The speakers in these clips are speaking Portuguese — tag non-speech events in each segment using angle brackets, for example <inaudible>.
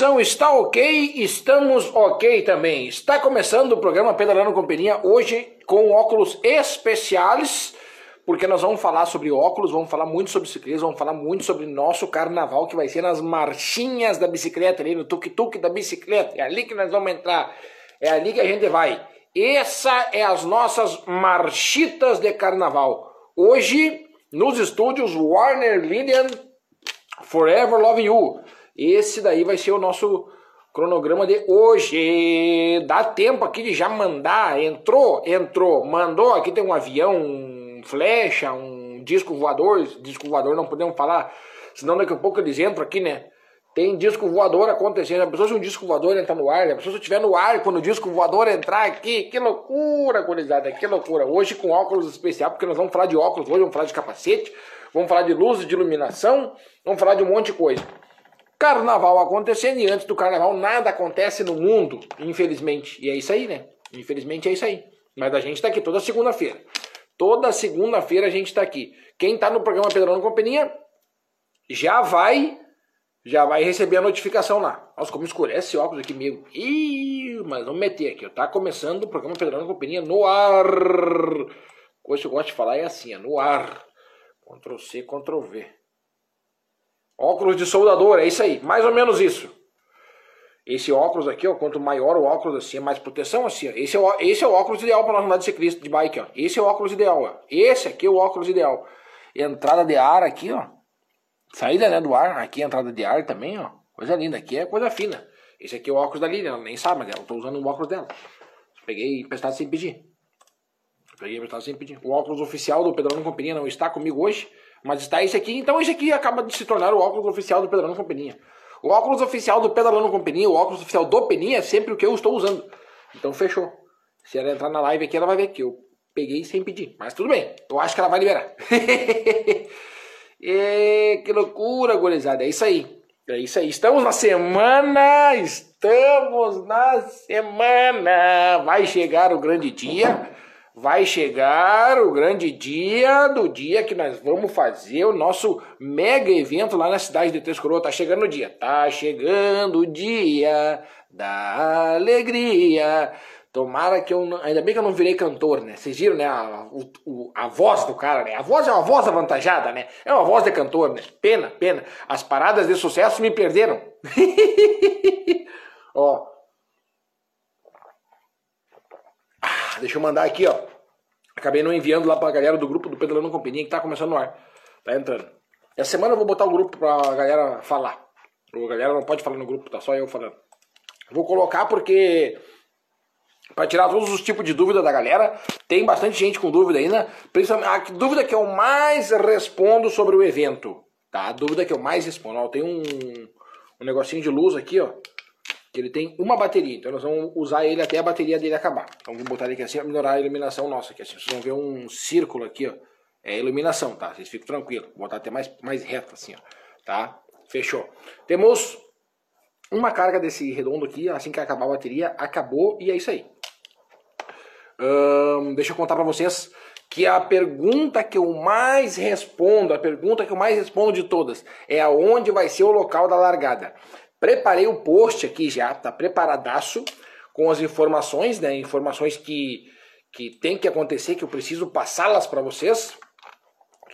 som está ok, estamos ok também. Está começando o programa Pedalando Companhia hoje com óculos especiais, porque nós vamos falar sobre óculos, vamos falar muito sobre ciclismo, vamos falar muito sobre nosso carnaval que vai ser nas marchinhas da bicicleta, ali no tuk-tuk da bicicleta. É ali que nós vamos entrar, é ali que a gente vai. Essa é as nossas marchitas de carnaval. Hoje, nos estúdios Warner Lilian Forever Love You. Esse daí vai ser o nosso cronograma de hoje. Dá tempo aqui de já mandar. Entrou, entrou, mandou. Aqui tem um avião, um flecha, um disco voador. Disco voador não podemos falar, senão daqui a pouco eles entram aqui, né? Tem disco voador acontecendo. A pessoa se um disco voador entrar no ar, a pessoa se estiver no ar quando o disco voador entrar aqui, que loucura, gurizada, que loucura. Hoje com óculos especial, porque nós vamos falar de óculos hoje, vamos falar de capacete, vamos falar de luz, de iluminação, vamos falar de um monte de coisa. Carnaval acontecendo e antes do carnaval nada acontece no mundo, infelizmente. E é isso aí, né? Infelizmente é isso aí. Mas a gente tá aqui toda segunda-feira. Toda segunda-feira a gente tá aqui. Quem tá no programa Pedrão Companhia já vai já vai receber a notificação lá. Nossa, como escurece esse óculos aqui meio. Ih, mas vamos meter aqui. Tá começando o programa Pedrão Companhia no ar. Coisa que eu gosto de falar é assim, é no ar. Ctrl C, Ctrl V. Óculos de soldador, é isso aí, mais ou menos isso. Esse óculos aqui, ó, quanto maior o óculos assim, é mais proteção assim, ó. Esse é o, esse é o óculos ideal para nós andar de ciclista, de bike, ó. Esse é o óculos ideal, ó. Esse aqui é o óculos ideal. Entrada de ar aqui, ó. Saída, né, do ar. Aqui entrada de ar também, ó. Coisa linda. Aqui é coisa fina. Esse aqui é o óculos da Lilian, ela nem sabe, mas ela tô usando o óculos dela. Peguei emprestado sem pedir. Peguei emprestado sem pedir. O óculos oficial do Pedrão Companhia não está comigo hoje, mas está esse aqui. Então esse aqui acaba de se tornar o óculos oficial do Pedrão Companhia. O óculos oficial do Pedalando Companhia, o óculos oficial do Peninha é sempre o que eu estou usando. Então fechou. Se ela entrar na live aqui, ela vai ver que eu peguei sem pedir. Mas tudo bem, eu acho que ela vai liberar. <laughs> e, que loucura, gurizada. É isso aí. É isso aí. Estamos na semana. Estamos na semana. Vai chegar o grande dia vai chegar o grande dia do dia que nós vamos fazer o nosso mega evento lá na cidade de Três Coroas. Tá chegando o dia, tá chegando o dia da alegria. Tomara que eu não... Ainda bem que eu não virei cantor, né? Vocês viram, né? A, o, a voz do cara, né? A voz é uma voz avantajada, né? É uma voz de cantor, né? Pena, pena. As paradas de sucesso me perderam. <laughs> Ó, deixa eu mandar aqui, ó. Acabei não enviando lá pra galera do grupo do Pedalando Companhia que tá começando no ar. Tá entrando. Essa semana eu vou botar o grupo pra galera falar. A galera não pode falar no grupo, tá só eu falando. Vou colocar porque para tirar todos os tipos de dúvida da galera. Tem bastante gente com dúvida ainda. Principalmente a dúvida que eu mais respondo sobre o evento. Tá? A dúvida que eu mais respondo. Ó, tem um, um negocinho de luz aqui, ó que ele tem uma bateria, então nós vamos usar ele até a bateria dele acabar. Então vou botar ele aqui assim para melhorar a iluminação nossa aqui assim. Vocês vão ver um círculo aqui, ó. É iluminação, tá? Vocês ficam tranquilos. Vou botar até mais mais reto assim, ó. Tá? Fechou. Temos uma carga desse redondo aqui, assim que acabar a bateria, acabou e é isso aí. Hum, deixa eu contar para vocês que a pergunta que eu mais respondo, a pergunta que eu mais respondo de todas, é aonde vai ser o local da largada. Preparei o post aqui já, tá preparadaço, com as informações, né? Informações que, que tem que acontecer, que eu preciso passá-las para vocês.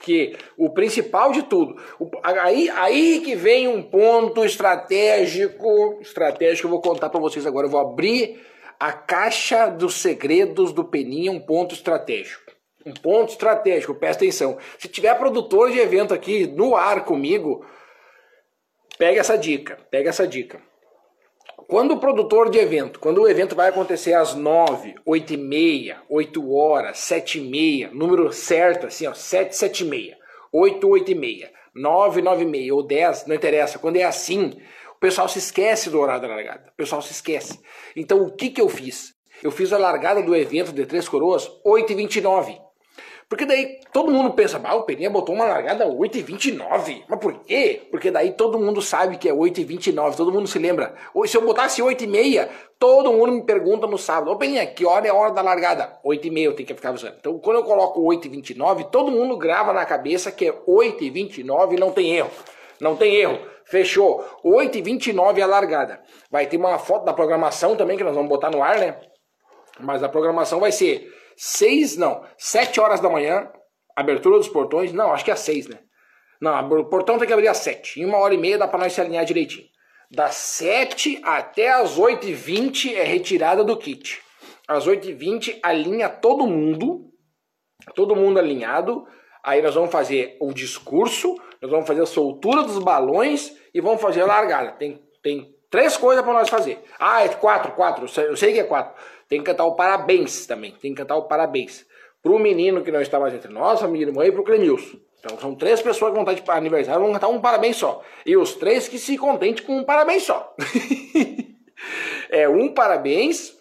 Que o principal de tudo, o, aí, aí que vem um ponto estratégico, estratégico, eu vou contar para vocês agora. Eu vou abrir a caixa dos segredos do Peninha, um ponto estratégico. Um ponto estratégico, presta atenção. Se tiver produtor de evento aqui no ar comigo, Pega essa dica, pega essa dica. Quando o produtor de evento, quando o evento vai acontecer às 9, 8 e meia, 8 horas, 7 e meia, número certo assim, ó, 7, 7 e meia, 8, 8 e meia, 9, 9 e meia ou 10, não interessa. Quando é assim, o pessoal se esquece do horário da largada. O pessoal se esquece. Então o que que eu fiz? Eu fiz a largada do evento de Três Coroas 8 e 29. Porque daí todo mundo pensa, ah, o Peninha botou uma largada 8,29. Mas por quê? Porque daí todo mundo sabe que é 8,29, todo mundo se lembra. Se eu botasse 8,6, todo mundo me pergunta no sábado, ô Peninha, que hora é a hora da largada? 8,6 eu tenho que ficar avisando. Então quando eu coloco 8,29, todo mundo grava na cabeça que é 8,29 e não tem erro. Não tem erro. Fechou. 8h29 a largada. Vai ter uma foto da programação também que nós vamos botar no ar, né? Mas a programação vai ser 6, não, 7 horas da manhã, abertura dos portões. Não, acho que é 6, né? Não, o portão tem que abrir às 7. Em uma hora e meia dá pra nós se alinhar direitinho. Das 7 até as 8h20 é retirada do kit. Às 8h20 alinha todo mundo, todo mundo alinhado. Aí nós vamos fazer o discurso, nós vamos fazer a soltura dos balões e vamos fazer a largada. Tem, tem três coisas para nós fazer. Ah, é quatro, quatro, eu sei que é quatro. Tem que cantar o parabéns também, tem que cantar o parabéns. Pro menino que nós estávamos entre nós, a minha irmã e pro Clemilson. Então são três pessoas que vão estar de aniversário, vão cantar um parabéns só. E os três que se contente com um parabéns só. <laughs> é um parabéns,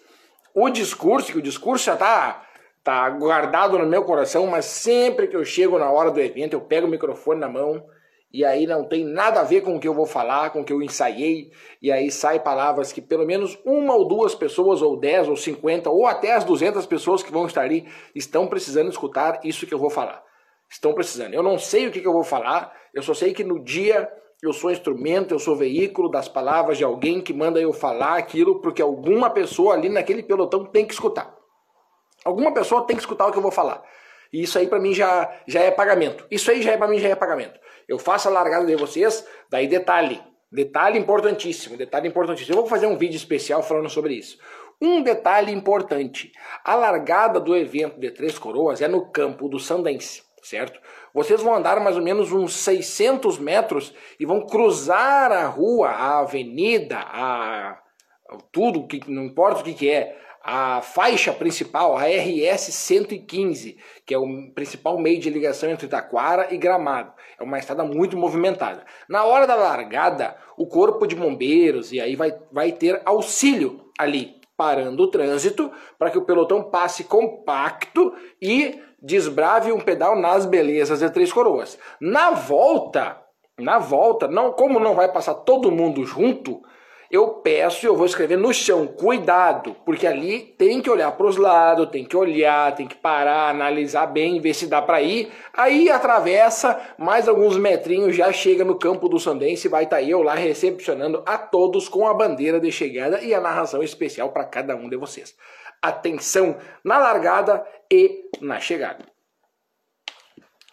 o discurso, que o discurso já tá, tá guardado no meu coração, mas sempre que eu chego na hora do evento, eu pego o microfone na mão e aí não tem nada a ver com o que eu vou falar, com o que eu ensaiei, e aí sai palavras que pelo menos uma ou duas pessoas, ou dez, ou cinquenta, ou até as duzentas pessoas que vão estar ali, estão precisando escutar isso que eu vou falar. Estão precisando. Eu não sei o que, que eu vou falar, eu só sei que no dia eu sou instrumento, eu sou veículo das palavras de alguém que manda eu falar aquilo, porque alguma pessoa ali naquele pelotão tem que escutar. Alguma pessoa tem que escutar o que eu vou falar. E isso aí para mim já, já é pagamento. Isso aí já é para mim já é pagamento. Eu faço a largada de vocês, daí detalhe, detalhe importantíssimo, detalhe importantíssimo. Eu vou fazer um vídeo especial falando sobre isso. Um detalhe importante: a largada do evento de Três Coroas é no campo do Sandense, certo? Vocês vão andar mais ou menos uns 600 metros e vão cruzar a rua, a avenida, a tudo que não importa o que, que é, a faixa principal, a RS 115, que é o principal meio de ligação entre Taquara e Gramado. É uma estrada muito movimentada. Na hora da largada, o corpo de bombeiros e aí vai, vai ter auxílio ali, parando o trânsito para que o pelotão passe compacto e desbrave um pedal nas belezas de Três Coroas. Na volta, na volta, não como não vai passar todo mundo junto, eu peço, eu vou escrever no chão, cuidado, porque ali tem que olhar para os lados, tem que olhar, tem que parar, analisar bem, ver se dá para ir. Aí atravessa mais alguns metrinhos, já chega no campo do Sandense, vai estar tá eu lá recepcionando a todos com a bandeira de chegada e a narração especial para cada um de vocês. Atenção na largada e na chegada.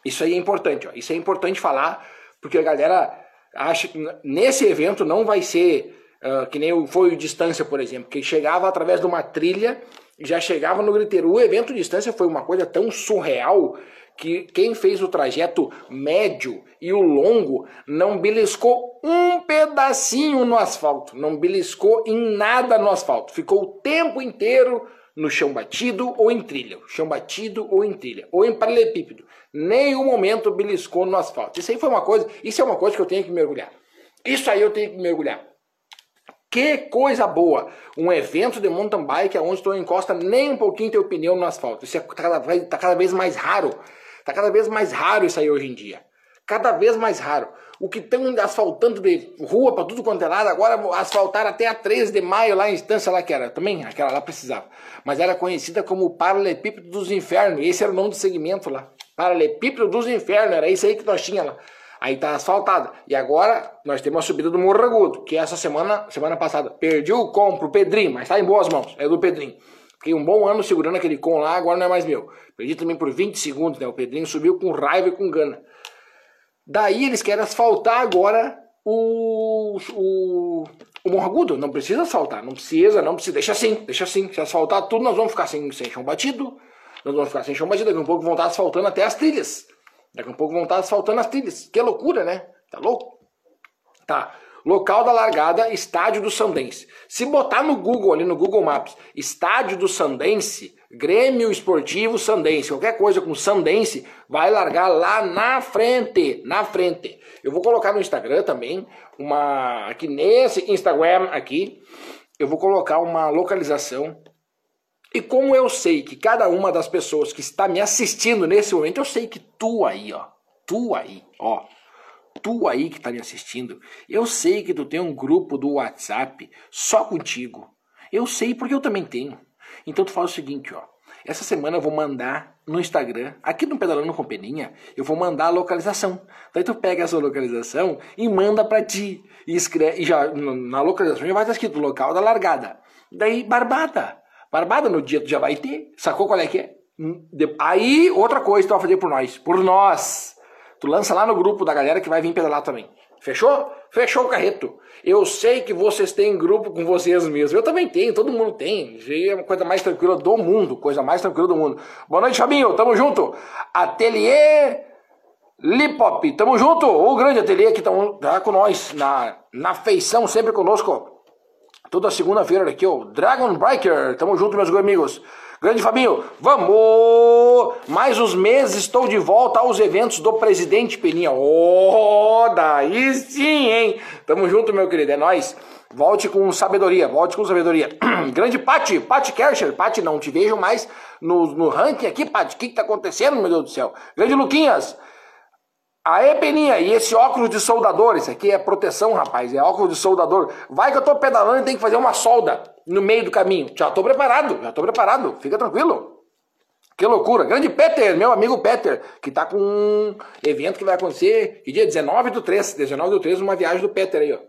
Isso aí é importante, ó. Isso é importante falar, porque a galera acha que nesse evento não vai ser Uh, que nem foi o Distância, por exemplo, que chegava através de uma trilha e já chegava no griteiro. O evento Distância foi uma coisa tão surreal que quem fez o trajeto médio e o longo não beliscou um pedacinho no asfalto, não beliscou em nada no asfalto, ficou o tempo inteiro no chão batido ou em trilha, chão batido ou em trilha, ou em paralelepípedo. Nenhum momento beliscou no asfalto. Isso aí foi uma coisa, isso é uma coisa que eu tenho que mergulhar. Isso aí eu tenho que mergulhar. Que coisa boa! Um evento de mountain bike onde tu não encosta nem um pouquinho teu pneu no asfalto. Isso é cada vez, tá cada vez mais raro. Tá cada vez mais raro isso aí hoje em dia. Cada vez mais raro. O que estão asfaltando de rua para tudo quanto é lado, agora asfaltaram até a 13 de maio lá em instância lá que era. Também aquela lá precisava. Mas era conhecida como Paralelepípedo dos Infernos. Esse era o nome do segmento lá. Paralelepípedo dos Infernos. Era isso aí que nós tínhamos lá. Aí tá asfaltada. E agora nós temos a subida do Morro Agudo, que essa semana, semana passada, perdi o com pro Pedrinho, mas tá em boas mãos, é do Pedrinho. Fiquei um bom ano segurando aquele com lá, agora não é mais meu. Perdi também por 20 segundos, né? O Pedrinho subiu com raiva e com gana. Daí eles querem asfaltar agora o, o, o Morro Agudo. Não precisa asfaltar, não precisa, não precisa. Deixa assim, deixa assim. Se asfaltar tudo, nós vamos ficar sem, sem chão batido. Nós vamos ficar sem chão batido. Daqui a pouco vão estar asfaltando até as trilhas. Daqui a pouco vão estar asfaltando as trilhas. Que loucura, né? Tá louco? Tá. Local da largada, estádio do Sandense. Se botar no Google, ali no Google Maps, estádio do Sandense, Grêmio Esportivo Sandense, qualquer coisa com Sandense, vai largar lá na frente, na frente. Eu vou colocar no Instagram também, uma aqui nesse Instagram aqui, eu vou colocar uma localização e como eu sei que cada uma das pessoas que está me assistindo nesse momento, eu sei que tu aí, ó, tu aí, ó, tu aí que está me assistindo, eu sei que tu tem um grupo do WhatsApp só contigo. Eu sei porque eu também tenho. Então tu faz o seguinte, ó, Essa semana eu vou mandar no Instagram, aqui no Pedalando com Peninha, eu vou mandar a localização. Daí tu pega essa localização e manda pra ti. E escreve, e já na localização já vai estar escrito local da largada. Daí, barbada. Barbada no dia tu já vai ter. Sacou qual é que é? Hum, aí, outra coisa tu vai fazer por nós. Por nós. Tu lança lá no grupo da galera que vai vir pedalar também. Fechou? Fechou o carreto. Eu sei que vocês têm grupo com vocês mesmos. Eu também tenho, todo mundo tem. É uma coisa mais tranquila do mundo. Coisa mais tranquila do mundo. Boa noite, Fabinho. Tamo junto. Ateliê Lipop. Tamo junto. O grande ateliê que tá com nós na, na feição, sempre conosco. Toda segunda-feira aqui, ó. Dragon Breaker. Tamo junto, meus amigos. Grande Fabinho, vamos! Mais uns meses estou de volta aos eventos do Presidente Peninha. Oh, daí sim, hein? Tamo junto, meu querido, é nóis. Volte com sabedoria, volte com sabedoria. <clears throat> Grande Pati, Pati Kercher. Pati, não te vejo mais no, no ranking aqui, Pati. O que, que tá acontecendo, meu Deus do céu? Grande Luquinhas, Aê, Peninha, e esse óculos de soldador, isso aqui é proteção, rapaz, é óculos de soldador. Vai que eu tô pedalando e tem que fazer uma solda no meio do caminho. Já tô preparado, já tô preparado, fica tranquilo. Que loucura. Grande Peter, meu amigo Peter, que tá com um evento que vai acontecer que dia 19 do 3, 19 do 3, uma viagem do Peter aí, ó.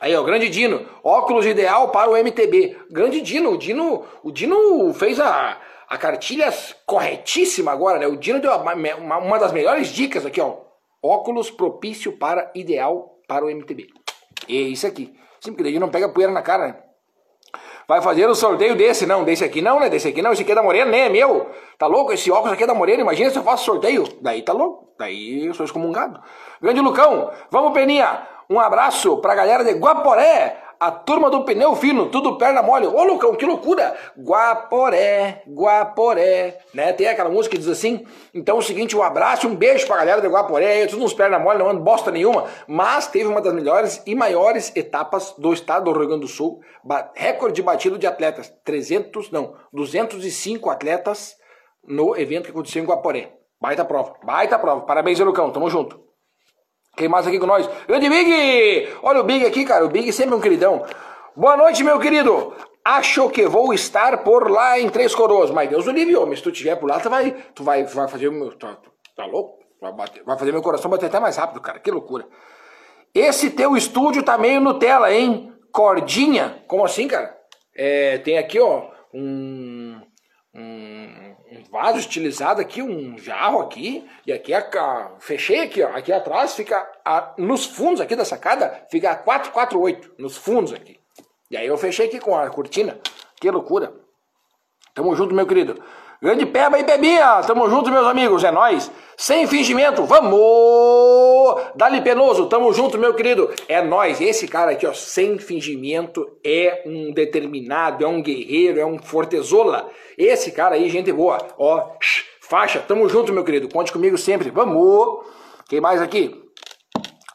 Aí, ó, grande Dino, óculos ideal para o MTB. Grande Dino, o Dino, o Dino fez a a cartilha corretíssima agora, né? O Dino deu uma, uma das melhores dicas aqui, ó. Óculos propício para ideal para o MTB. É isso aqui. Sim, porque daí não pega poeira na cara, né? Vai fazer o sorteio desse, não, desse aqui não, né? Desse aqui não, esse aqui é da Morena, né? É meu. Tá louco? Esse óculos aqui é da Morena, imagina se eu faço sorteio. Daí tá louco. Daí eu sou excomungado. Grande Lucão, vamos, Peninha. Um abraço pra galera de Guaporé. A turma do pneu fino, tudo perna mole. Ô, Lucão, que loucura! Guaporé, Guaporé, né? Tem aquela música que diz assim. Então é o seguinte, um abraço, um beijo pra galera de Guaporé. Tudo uns perna mole, não ando bosta nenhuma. Mas teve uma das melhores e maiores etapas do estado do Rio Grande do Sul. Recorde batido de atletas. 300, não, 205 atletas no evento que aconteceu em Guaporé. Baita prova, baita prova. Parabéns, Lucão, tamo junto. Quem mais aqui com nós? Grande Big! Olha o Big aqui, cara. O Big sempre um queridão. Boa noite, meu querido. Acho que vou estar por lá em Três Coroas. Mas Deus o livre, homem. Se tu estiver por lá, tu vai, tu vai, vai fazer o meu. Tá, tá louco? Vai, bater, vai fazer meu coração bater até mais rápido, cara. Que loucura. Esse teu estúdio tá meio Nutella, hein? Cordinha. Como assim, cara? É, tem aqui, ó, um vaso estilizado aqui, um jarro aqui, e aqui a, a, fechei aqui, ó, aqui atrás fica a, nos fundos aqui da sacada, fica a 448 nos fundos aqui. E aí eu fechei aqui com a cortina. Que loucura. Tamo junto, meu querido. Grande Peba e Pebinha, tamo junto, meus amigos, é nós. Sem fingimento, vamos! Dali Penoso, tamo junto, meu querido. É nós. Esse cara aqui, ó, sem fingimento, é um determinado, é um guerreiro, é um fortezola. Esse cara aí, gente boa, ó, faixa, tamo junto, meu querido. Conte comigo sempre, vamos! Quem mais aqui?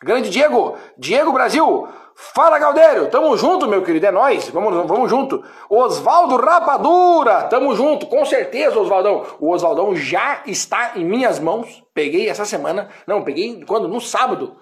Grande Diego, Diego Brasil, Fala, Galdério! Tamo junto, meu querido, é nós. Vamos, vamos junto. Osvaldo Rapadura, tamo junto, com certeza, Osvaldão. O Osvaldão já está em minhas mãos. Peguei essa semana, não, peguei quando? No sábado.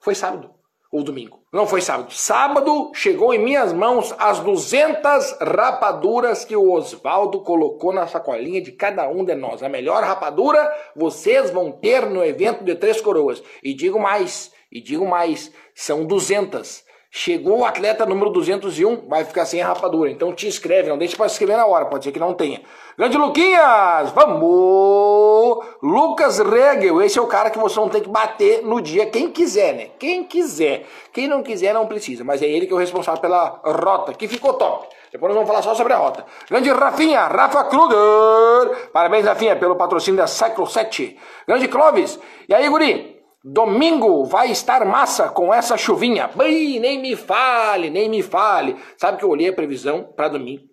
Foi sábado ou domingo? Não foi sábado. Sábado chegou em minhas mãos as 200 rapaduras que o Osvaldo colocou na sacolinha de cada um de nós. A melhor rapadura vocês vão ter no evento de Três Coroas. E digo mais, e digo mais, são 200. Chegou o atleta número 201, vai ficar sem a rapadura. Então te inscreve, não deixe para se inscrever na hora, pode ser que não tenha. Grande Luquinhas, vamos! Lucas Regel, esse é o cara que você não tem que bater no dia, quem quiser, né? Quem quiser. Quem não quiser não precisa, mas é ele que é o responsável pela rota, que ficou top. Depois nós vamos falar só sobre a rota. Grande Rafinha, Rafa Kruger. Parabéns, Rafinha, pelo patrocínio da Cycle 7. Grande Clóvis. E aí, guri? Domingo vai estar massa com essa chuvinha. Bem, nem me fale, nem me fale. Sabe que eu olhei a previsão para domingo.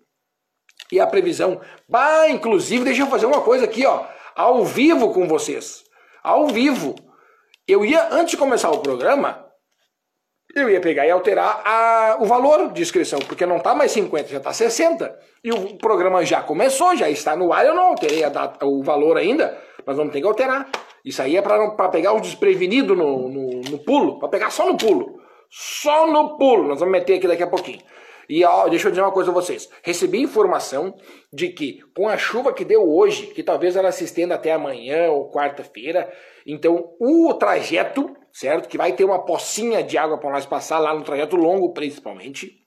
E a previsão, bah, inclusive, deixa eu fazer uma coisa aqui, ó, ao vivo com vocês. Ao vivo. Eu ia, antes de começar o programa, eu ia pegar e alterar a, o valor de inscrição, porque não está mais 50, já está 60. E o programa já começou, já está no ar, eu não alterei a data, o valor ainda, mas vamos ter que alterar. Isso aí é para pegar os desprevenidos no, no, no pulo, para pegar só no pulo. Só no pulo. Nós vamos meter aqui daqui a pouquinho. E ó, deixa eu dizer uma coisa a vocês. Recebi informação de que com a chuva que deu hoje, que talvez ela se estenda até amanhã ou quarta-feira, então o trajeto, certo? Que vai ter uma pocinha de água para nós passar lá no trajeto longo, principalmente.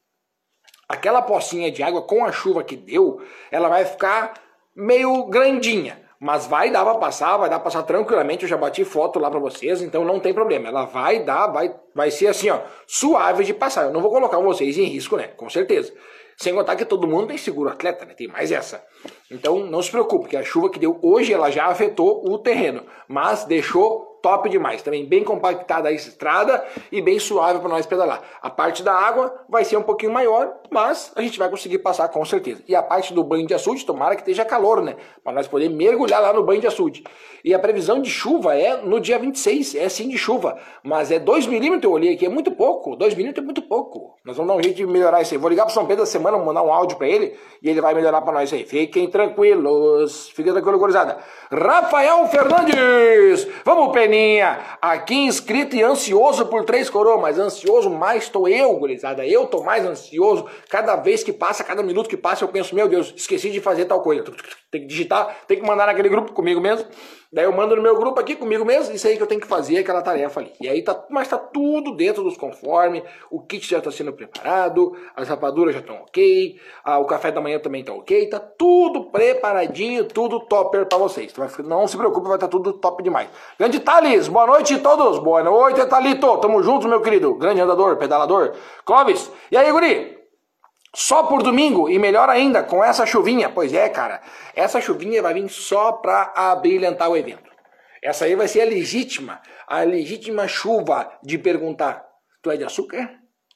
Aquela pocinha de água com a chuva que deu, ela vai ficar meio grandinha. Mas vai dar pra passar, vai dar pra passar tranquilamente. Eu já bati foto lá pra vocês, então não tem problema. Ela vai dar, vai, vai ser assim, ó, suave de passar. Eu não vou colocar vocês em risco, né? Com certeza. Sem contar que todo mundo tem seguro atleta, né? Tem mais essa. Então não se preocupe, que a chuva que deu hoje ela já afetou o terreno, mas deixou top demais. Também bem compactada a estrada e bem suave para nós pedalar. A parte da água vai ser um pouquinho maior, mas a gente vai conseguir passar com certeza. E a parte do banho de açude, tomara que esteja calor, né? Para nós poder mergulhar lá no banho de açude. E a previsão de chuva é no dia 26, é sim de chuva, mas é 2 milímetros, eu olhei aqui, é muito pouco. 2 milímetros é muito pouco. Nós vamos dar um jeito de melhorar isso aí. Vou ligar para São Pedro da semana, mandar um áudio para ele e ele vai melhorar para nós aí. Fiquem tranquilos, fiquem tranquilos, gurizada. Rafael Fernandes, vamos Peninha, aqui inscrito e ansioso por três coroas, mas ansioso mais estou eu, gurizada. Eu tô mais ansioso. Cada vez que passa, cada minuto que passa, eu penso, meu Deus, esqueci de fazer tal coisa. Tem que digitar, tem que mandar naquele grupo comigo mesmo. Daí eu mando no meu grupo aqui comigo mesmo, isso aí que eu tenho que fazer, aquela tarefa ali. E aí tá, mas tá tudo dentro dos conformes, o kit já tá sendo preparado, as rapaduras já estão ok, o café da manhã também tá ok, tá tudo preparadinho, tudo topper para vocês. Não se preocupe, vai estar tá tudo top demais. Grande Thales, boa noite a todos, boa noite Thalito, tamo juntos meu querido, grande andador, pedalador. Clóvis, e aí guri? Só por domingo e melhor ainda com essa chuvinha. Pois é, cara, essa chuvinha vai vir só para abrilhantar o evento. Essa aí vai ser a legítima, a legítima chuva de perguntar: tu é de açúcar?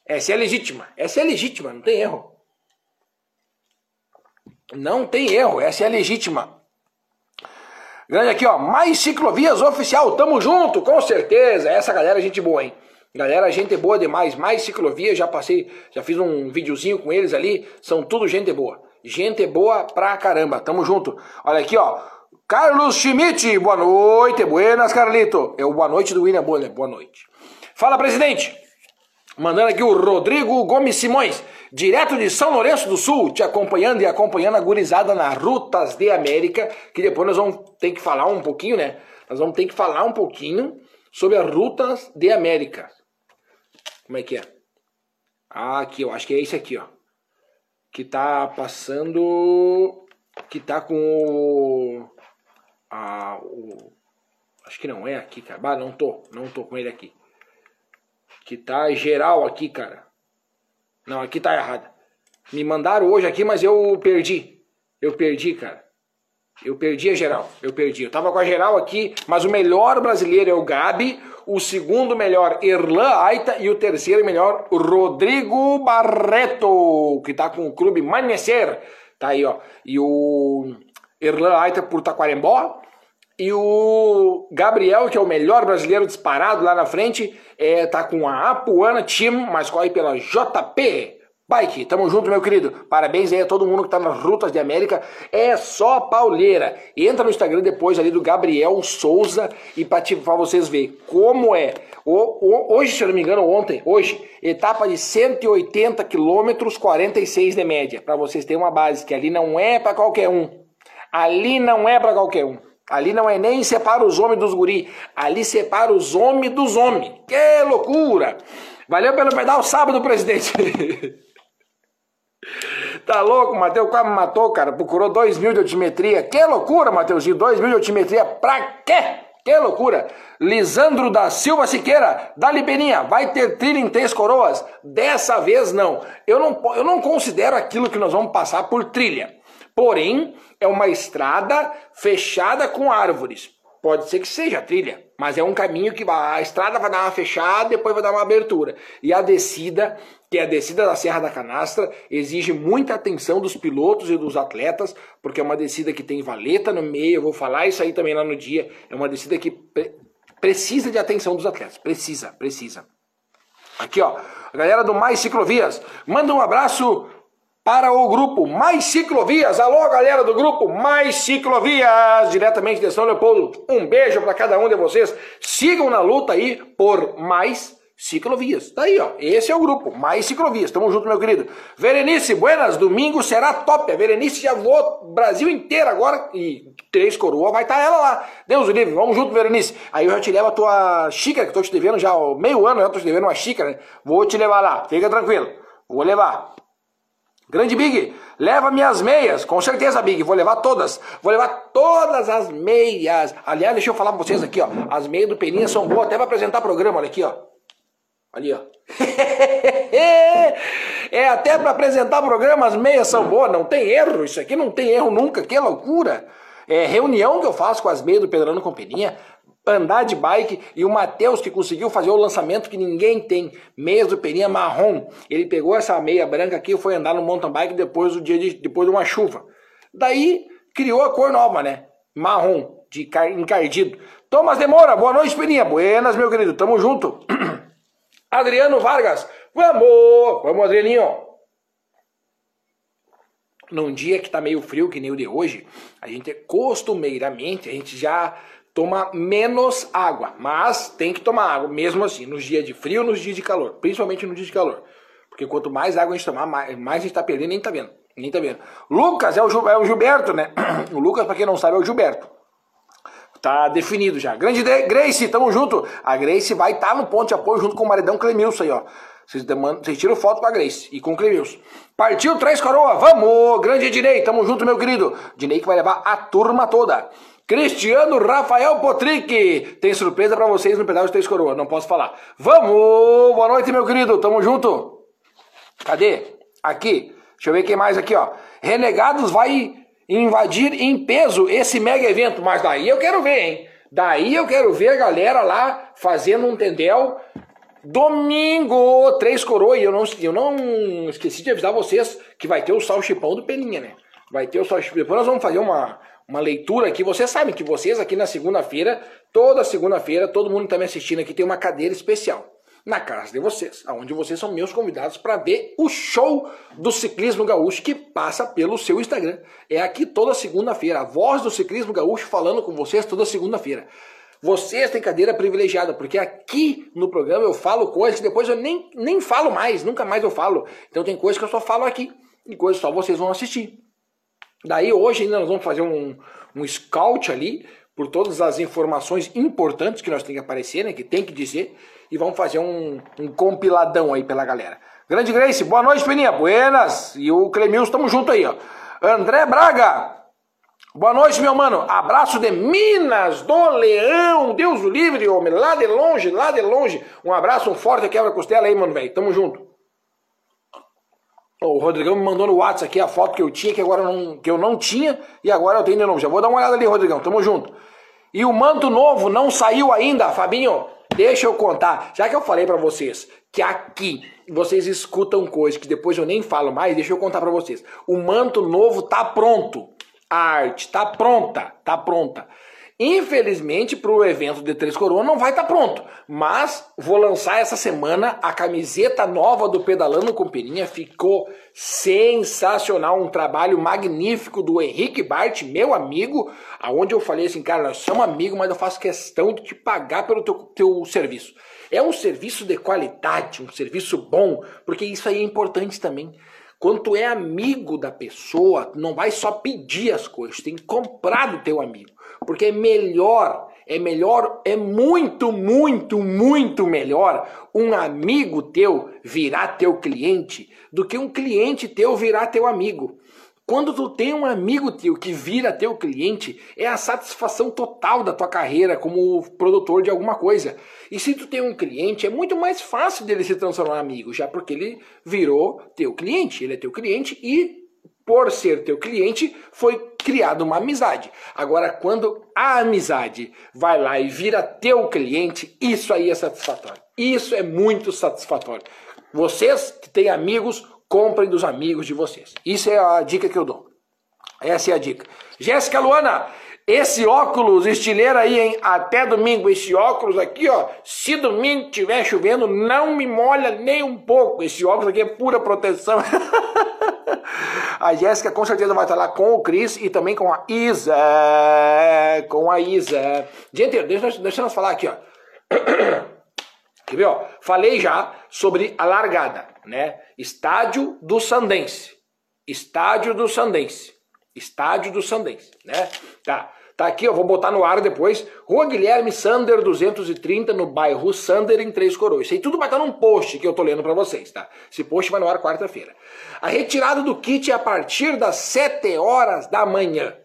Essa é legítima, essa é legítima, não tem erro. Não tem erro, essa é legítima. Grande aqui, ó, mais ciclovias oficial, tamo junto, com certeza. Essa galera é gente boa, hein? Galera, gente boa demais. Mais ciclovia, já passei, já fiz um videozinho com eles ali. São tudo gente boa. Gente boa pra caramba. Tamo junto. Olha aqui, ó. Carlos Schmidt, boa noite. Buenas, Carlito. É o boa noite do William Bonner. Boa noite. Fala, presidente. Mandando aqui o Rodrigo Gomes Simões, direto de São Lourenço do Sul, te acompanhando e acompanhando a gurizada nas Rutas de América, que depois nós vamos ter que falar um pouquinho, né? Nós vamos ter que falar um pouquinho sobre as Rutas de América. Como é que é? Ah, aqui, eu acho que é esse aqui, ó. Que tá passando. Que tá com o. O. Acho que não é aqui, cara. Ah, não tô. Não tô com ele aqui. Que tá geral aqui, cara. Não, aqui tá errado. Me mandaram hoje aqui, mas eu perdi. Eu perdi, cara. Eu perdi a geral. Eu perdi. Eu tava com a geral aqui, mas o melhor brasileiro é o Gabi o segundo melhor Erlan Aita e o terceiro melhor Rodrigo Barreto, que está com o clube Manecer. Tá aí, ó. E o Erlan Aita por Taquarembó. E o Gabriel, que é o melhor brasileiro disparado lá na frente, é, tá com a Apuana Team, mas corre pela JP. Bike, tamo junto, meu querido. Parabéns aí a todo mundo que tá nas rutas de América. É só pauleira. Entra no Instagram depois ali do Gabriel Souza e pra, pra vocês verem como é. O, o, hoje, se eu não me engano, ontem, hoje, etapa de 180 quilômetros, 46 de média. Para vocês terem uma base, que ali não é para qualquer um. Ali não é para qualquer um. Ali não é nem separa os homens dos guri. Ali separa os homens dos homens. Que loucura! Valeu pelo pedal sábado, presidente. <laughs> Tá louco, Matheus quase me matou, cara. Procurou 2 mil de altimetria. Que loucura, Matheusinho. 2 mil de altimetria pra quê? Que loucura. Lisandro da Silva Siqueira, da Lipeninha, vai ter trilha em Três Coroas? Dessa vez não. Eu não, eu não considero aquilo que nós vamos passar por trilha. Porém, é uma estrada fechada com árvores. Pode ser que seja trilha, mas é um caminho que a estrada vai dar uma fechada, depois vai dar uma abertura. E a descida, que é a descida da Serra da Canastra, exige muita atenção dos pilotos e dos atletas, porque é uma descida que tem valeta no meio, eu vou falar isso aí também lá no dia. É uma descida que pre precisa de atenção dos atletas, precisa, precisa. Aqui, ó, a galera do Mais Ciclovias, manda um abraço para o grupo Mais Ciclovias. Alô, galera do grupo Mais Ciclovias, diretamente de São Leopoldo. Um beijo para cada um de vocês. Sigam na luta aí por mais ciclovias. Daí, ó, esse é o grupo, mais ciclovias. Tamo junto, meu querido. Verenice, buenas, domingo será top. A Verenice já voou Brasil inteiro agora e três coroas, vai estar tá ela lá. Deus o livre, vamos junto, Verenice. Aí eu já te levo a tua xícara, que tô te devendo já ó, meio ano, eu tô te devendo uma xícara, né? Vou te levar lá, fica tranquilo. Vou levar. Grande Big, leva minhas meias, com certeza, Big, vou levar todas. Vou levar todas as meias. Aliás, deixa eu falar pra vocês aqui, ó. As meias do Peninha são boas até pra apresentar programa, olha aqui, ó. Ali, ó. <laughs> é até para apresentar programas meias são boas, não tem erro. Isso aqui não tem erro nunca, que loucura. É reunião que eu faço com as meias do Pedrano Companhia, andar de bike e o Matheus que conseguiu fazer o lançamento que ninguém tem, meias do Peninha marrom. Ele pegou essa meia branca aqui e foi andar no mountain bike depois do dia de, depois de uma chuva. Daí criou a cor nova, né? Marrom, de encardido. Thomas Demora, boa noite, Peninha. Buenas, meu querido, tamo junto. <clears throat> Adriano Vargas, vamos! Vamos, Adrianinho! Num dia que tá meio frio, que nem o de hoje, a gente costumeiramente, a gente já toma menos água, mas tem que tomar água, mesmo assim, nos dias de frio, nos dias de calor, principalmente no dia de calor. Porque quanto mais água a gente tomar, mais, mais a gente tá perdendo, nem tá vendo. Nem tá vendo. Lucas é o, é o Gilberto, né? <clears throat> O Lucas, para quem não sabe, é o Gilberto. Tá definido já. Grande Grace, tamo junto. A Grace vai estar tá no ponto de apoio junto com o maridão Clemilson aí, ó. Vocês, demandam, vocês tiram foto com a Grace e com o Clemilson. Partiu Três Coroa, vamos! Grande Dinei, tamo junto, meu querido. Dinei que vai levar a turma toda. Cristiano Rafael Potrick. Tem surpresa para vocês no pedal de Três Coroa, não posso falar. Vamos! Boa noite, meu querido, tamo junto. Cadê? Aqui. Deixa eu ver quem mais aqui, ó. Renegados vai invadir em peso esse mega evento. Mas daí eu quero ver, hein? Daí eu quero ver a galera lá fazendo um tendel. Domingo, três coroas. E eu não, eu não esqueci de avisar vocês que vai ter o salchipão do Peninha, né? Vai ter o salchipão. Depois nós vamos fazer uma, uma leitura aqui. Vocês sabem que vocês aqui na segunda-feira, toda segunda-feira, todo mundo que está me assistindo aqui tem uma cadeira especial na casa de vocês, aonde vocês são meus convidados para ver o show do ciclismo gaúcho que passa pelo seu Instagram. É aqui toda segunda-feira, a voz do ciclismo gaúcho falando com vocês toda segunda-feira. Vocês têm cadeira privilegiada, porque aqui no programa eu falo coisas que depois eu nem, nem falo mais, nunca mais eu falo. Então tem coisas que eu só falo aqui e coisas só vocês vão assistir. Daí hoje ainda nós vamos fazer um, um scout ali por todas as informações importantes que nós tem que aparecer, né, que tem que dizer e vamos fazer um, um compiladão aí pela galera. Grande Grace, boa noite, Peninha. Buenas. E o Clemilson, estamos junto aí, ó. André Braga. Boa noite, meu mano. Abraço de Minas do Leão. Deus o livre, homem. Lá de longe, lá de longe. Um abraço, um forte quebra-costela aí, mano, velho. Tamo junto. O Rodrigão me mandou no WhatsApp aqui a foto que eu tinha, que agora não, que eu não tinha, e agora eu tenho de novo. Já vou dar uma olhada ali, Rodrigão. Tamo junto. E o manto novo não saiu ainda, Fabinho. Deixa eu contar, já que eu falei para vocês que aqui vocês escutam coisas que depois eu nem falo mais, deixa eu contar para vocês. O manto novo tá pronto. A arte tá pronta, tá pronta. Infelizmente, para o evento de Três Coroas não vai estar tá pronto, mas vou lançar essa semana a camiseta nova do Pedalando com Peninha. Ficou sensacional, um trabalho magnífico do Henrique Bart, meu amigo, aonde eu falei assim, cara, nós somos amigos, mas eu faço questão de te pagar pelo teu, teu serviço. É um serviço de qualidade, um serviço bom, porque isso aí é importante também. Quando tu é amigo da pessoa, não vai só pedir as coisas, tem que comprar do teu amigo. Porque é melhor, é melhor, é muito, muito, muito melhor um amigo teu virar teu cliente do que um cliente teu virar teu amigo. Quando tu tem um amigo teu que vira teu cliente, é a satisfação total da tua carreira como produtor de alguma coisa. E se tu tem um cliente, é muito mais fácil dele se transformar em amigo, já porque ele virou teu cliente, ele é teu cliente e por ser teu cliente, foi criada uma amizade. Agora, quando a amizade vai lá e vira teu cliente, isso aí é satisfatório. Isso é muito satisfatório. Vocês que têm amigos, comprem dos amigos de vocês. Isso é a dica que eu dou. Essa é a dica. Jéssica Luana, esse óculos estileira aí, hein? Até domingo, esse óculos aqui, ó. Se domingo tiver chovendo, não me molha nem um pouco. Esse óculos aqui é pura proteção. <laughs> a Jéssica com certeza vai estar lá com o Cris e também com a Isa. Com a Isa. Gente, deixa, deixa nós falar aqui, ó. <clears throat> Quer ver, ó? Falei já sobre a largada, né? Estádio do Sandense. Estádio do Sandense. Estádio do Sandense, né? Tá. Tá aqui, eu vou botar no ar depois. Rua Guilherme Sander 230, no bairro Sander, em Três Coroas. Isso aí tudo vai estar num post que eu tô lendo para vocês, tá? Esse post vai no ar quarta-feira. A retirada do kit é a partir das 7 horas da manhã.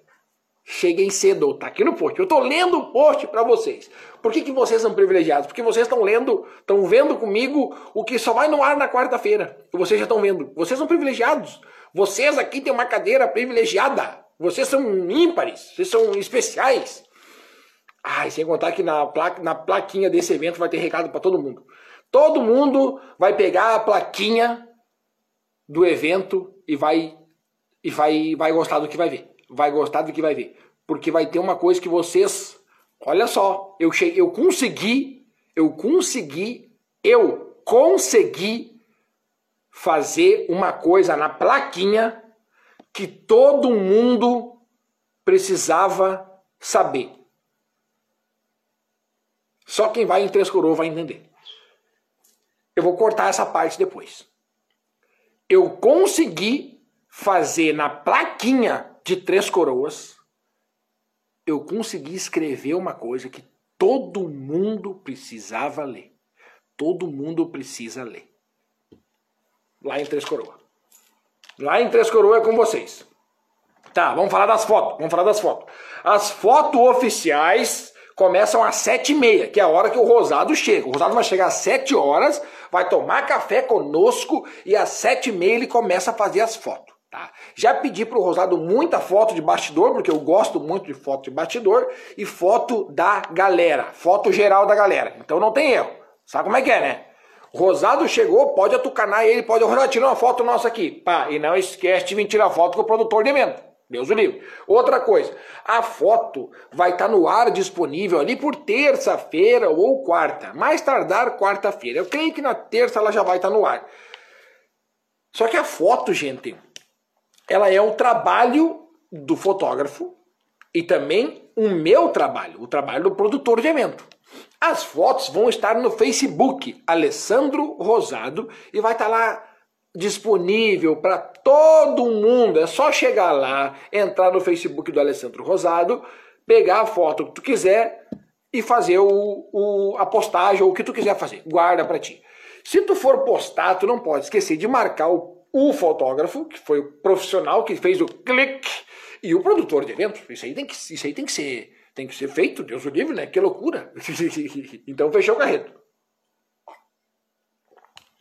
Cheguem cedo, tá aqui no post. Eu tô lendo o post para vocês. Por que, que vocês são privilegiados? Porque vocês estão lendo, estão vendo comigo o que só vai no ar na quarta-feira. Vocês já estão vendo. Vocês são privilegiados. Vocês aqui têm uma cadeira privilegiada. Vocês são ímpares. Vocês são especiais. Ai, sem contar que na, placa, na plaquinha desse evento vai ter recado para todo mundo. Todo mundo vai pegar a plaquinha do evento e vai e vai vai gostar do que vai ver vai gostar do que vai ver. Porque vai ter uma coisa que vocês. Olha só, eu, cheguei, eu consegui, eu consegui, eu consegui fazer uma coisa na plaquinha que todo mundo precisava saber. Só quem vai em Três Coroas vai entender. Eu vou cortar essa parte depois. Eu consegui fazer na plaquinha de Três Coroas, eu consegui escrever uma coisa que todo mundo precisava ler. Todo mundo precisa ler. Lá em Três Coroas. Lá em Três Coroas é com vocês. Tá, vamos falar das fotos. Vamos falar das fotos. As fotos oficiais começam às sete e meia, que é a hora que o Rosado chega. O Rosado vai chegar às sete horas, vai tomar café conosco e às sete e meia ele começa a fazer as fotos. Tá? Já pedi para o Rosado muita foto de bastidor, porque eu gosto muito de foto de bastidor, e foto da galera, foto geral da galera. Então não tem erro. Sabe como é que é, né? Rosado chegou, pode atucanar ele, pode. Tira uma foto nossa aqui. Pá, e não esquece de vir tirar foto com o produtor de evento. Deus o livre. Outra coisa, a foto vai estar tá no ar disponível ali por terça-feira ou quarta. Mais tardar quarta-feira. Eu creio que na terça ela já vai estar tá no ar. Só que a foto, gente, ela é um trabalho do fotógrafo e também o meu trabalho, o trabalho do produtor de evento. As fotos vão estar no Facebook Alessandro Rosado e vai estar lá disponível para todo mundo. É só chegar lá, entrar no Facebook do Alessandro Rosado, pegar a foto que tu quiser e fazer o, o, a postagem ou o que tu quiser fazer. Guarda para ti. Se tu for postar, tu não pode esquecer de marcar o o fotógrafo, que foi o profissional que fez o clique, e o produtor de eventos. Isso aí tem que, isso aí tem que ser tem que ser feito, Deus o livre, né? Que loucura. <laughs> então fechou o carreto.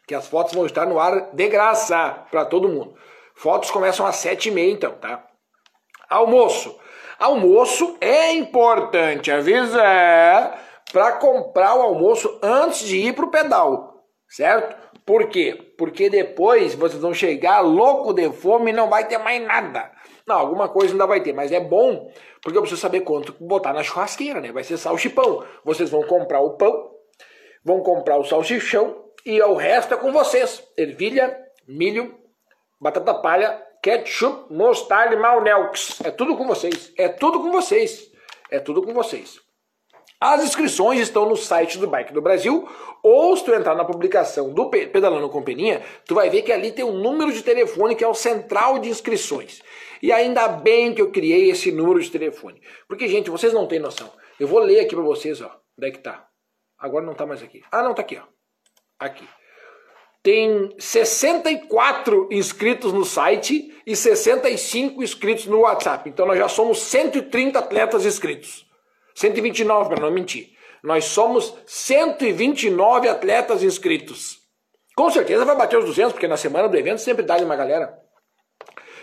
Que as fotos vão estar no ar de graça para todo mundo. Fotos começam às sete e meia, então, tá? Almoço. Almoço é importante avisar para comprar o almoço antes de ir para o pedal, certo? Por quê? Porque depois vocês vão chegar louco de fome e não vai ter mais nada. Não, alguma coisa ainda vai ter, mas é bom porque eu preciso saber quanto botar na churrasqueira, né? Vai ser salchipão. Vocês vão comprar o pão, vão comprar o salsichão e o resto é com vocês. Ervilha, milho, batata palha, ketchup, mostarda e malnelx. É tudo com vocês. É tudo com vocês. É tudo com vocês. As inscrições estão no site do Bike do Brasil, ou se tu entrar na publicação do Pedalando com Peninha, tu vai ver que ali tem um número de telefone que é o central de inscrições. E ainda bem que eu criei esse número de telefone. Porque, gente, vocês não têm noção. Eu vou ler aqui para vocês, ó. Onde é que tá? Agora não tá mais aqui. Ah, não, tá aqui, ó. Aqui. Tem 64 inscritos no site e 65 inscritos no WhatsApp. Então nós já somos 130 atletas inscritos. 129 para não mentir. Nós somos 129 atletas inscritos. Com certeza vai bater os 200, porque na semana do evento sempre dá uma galera.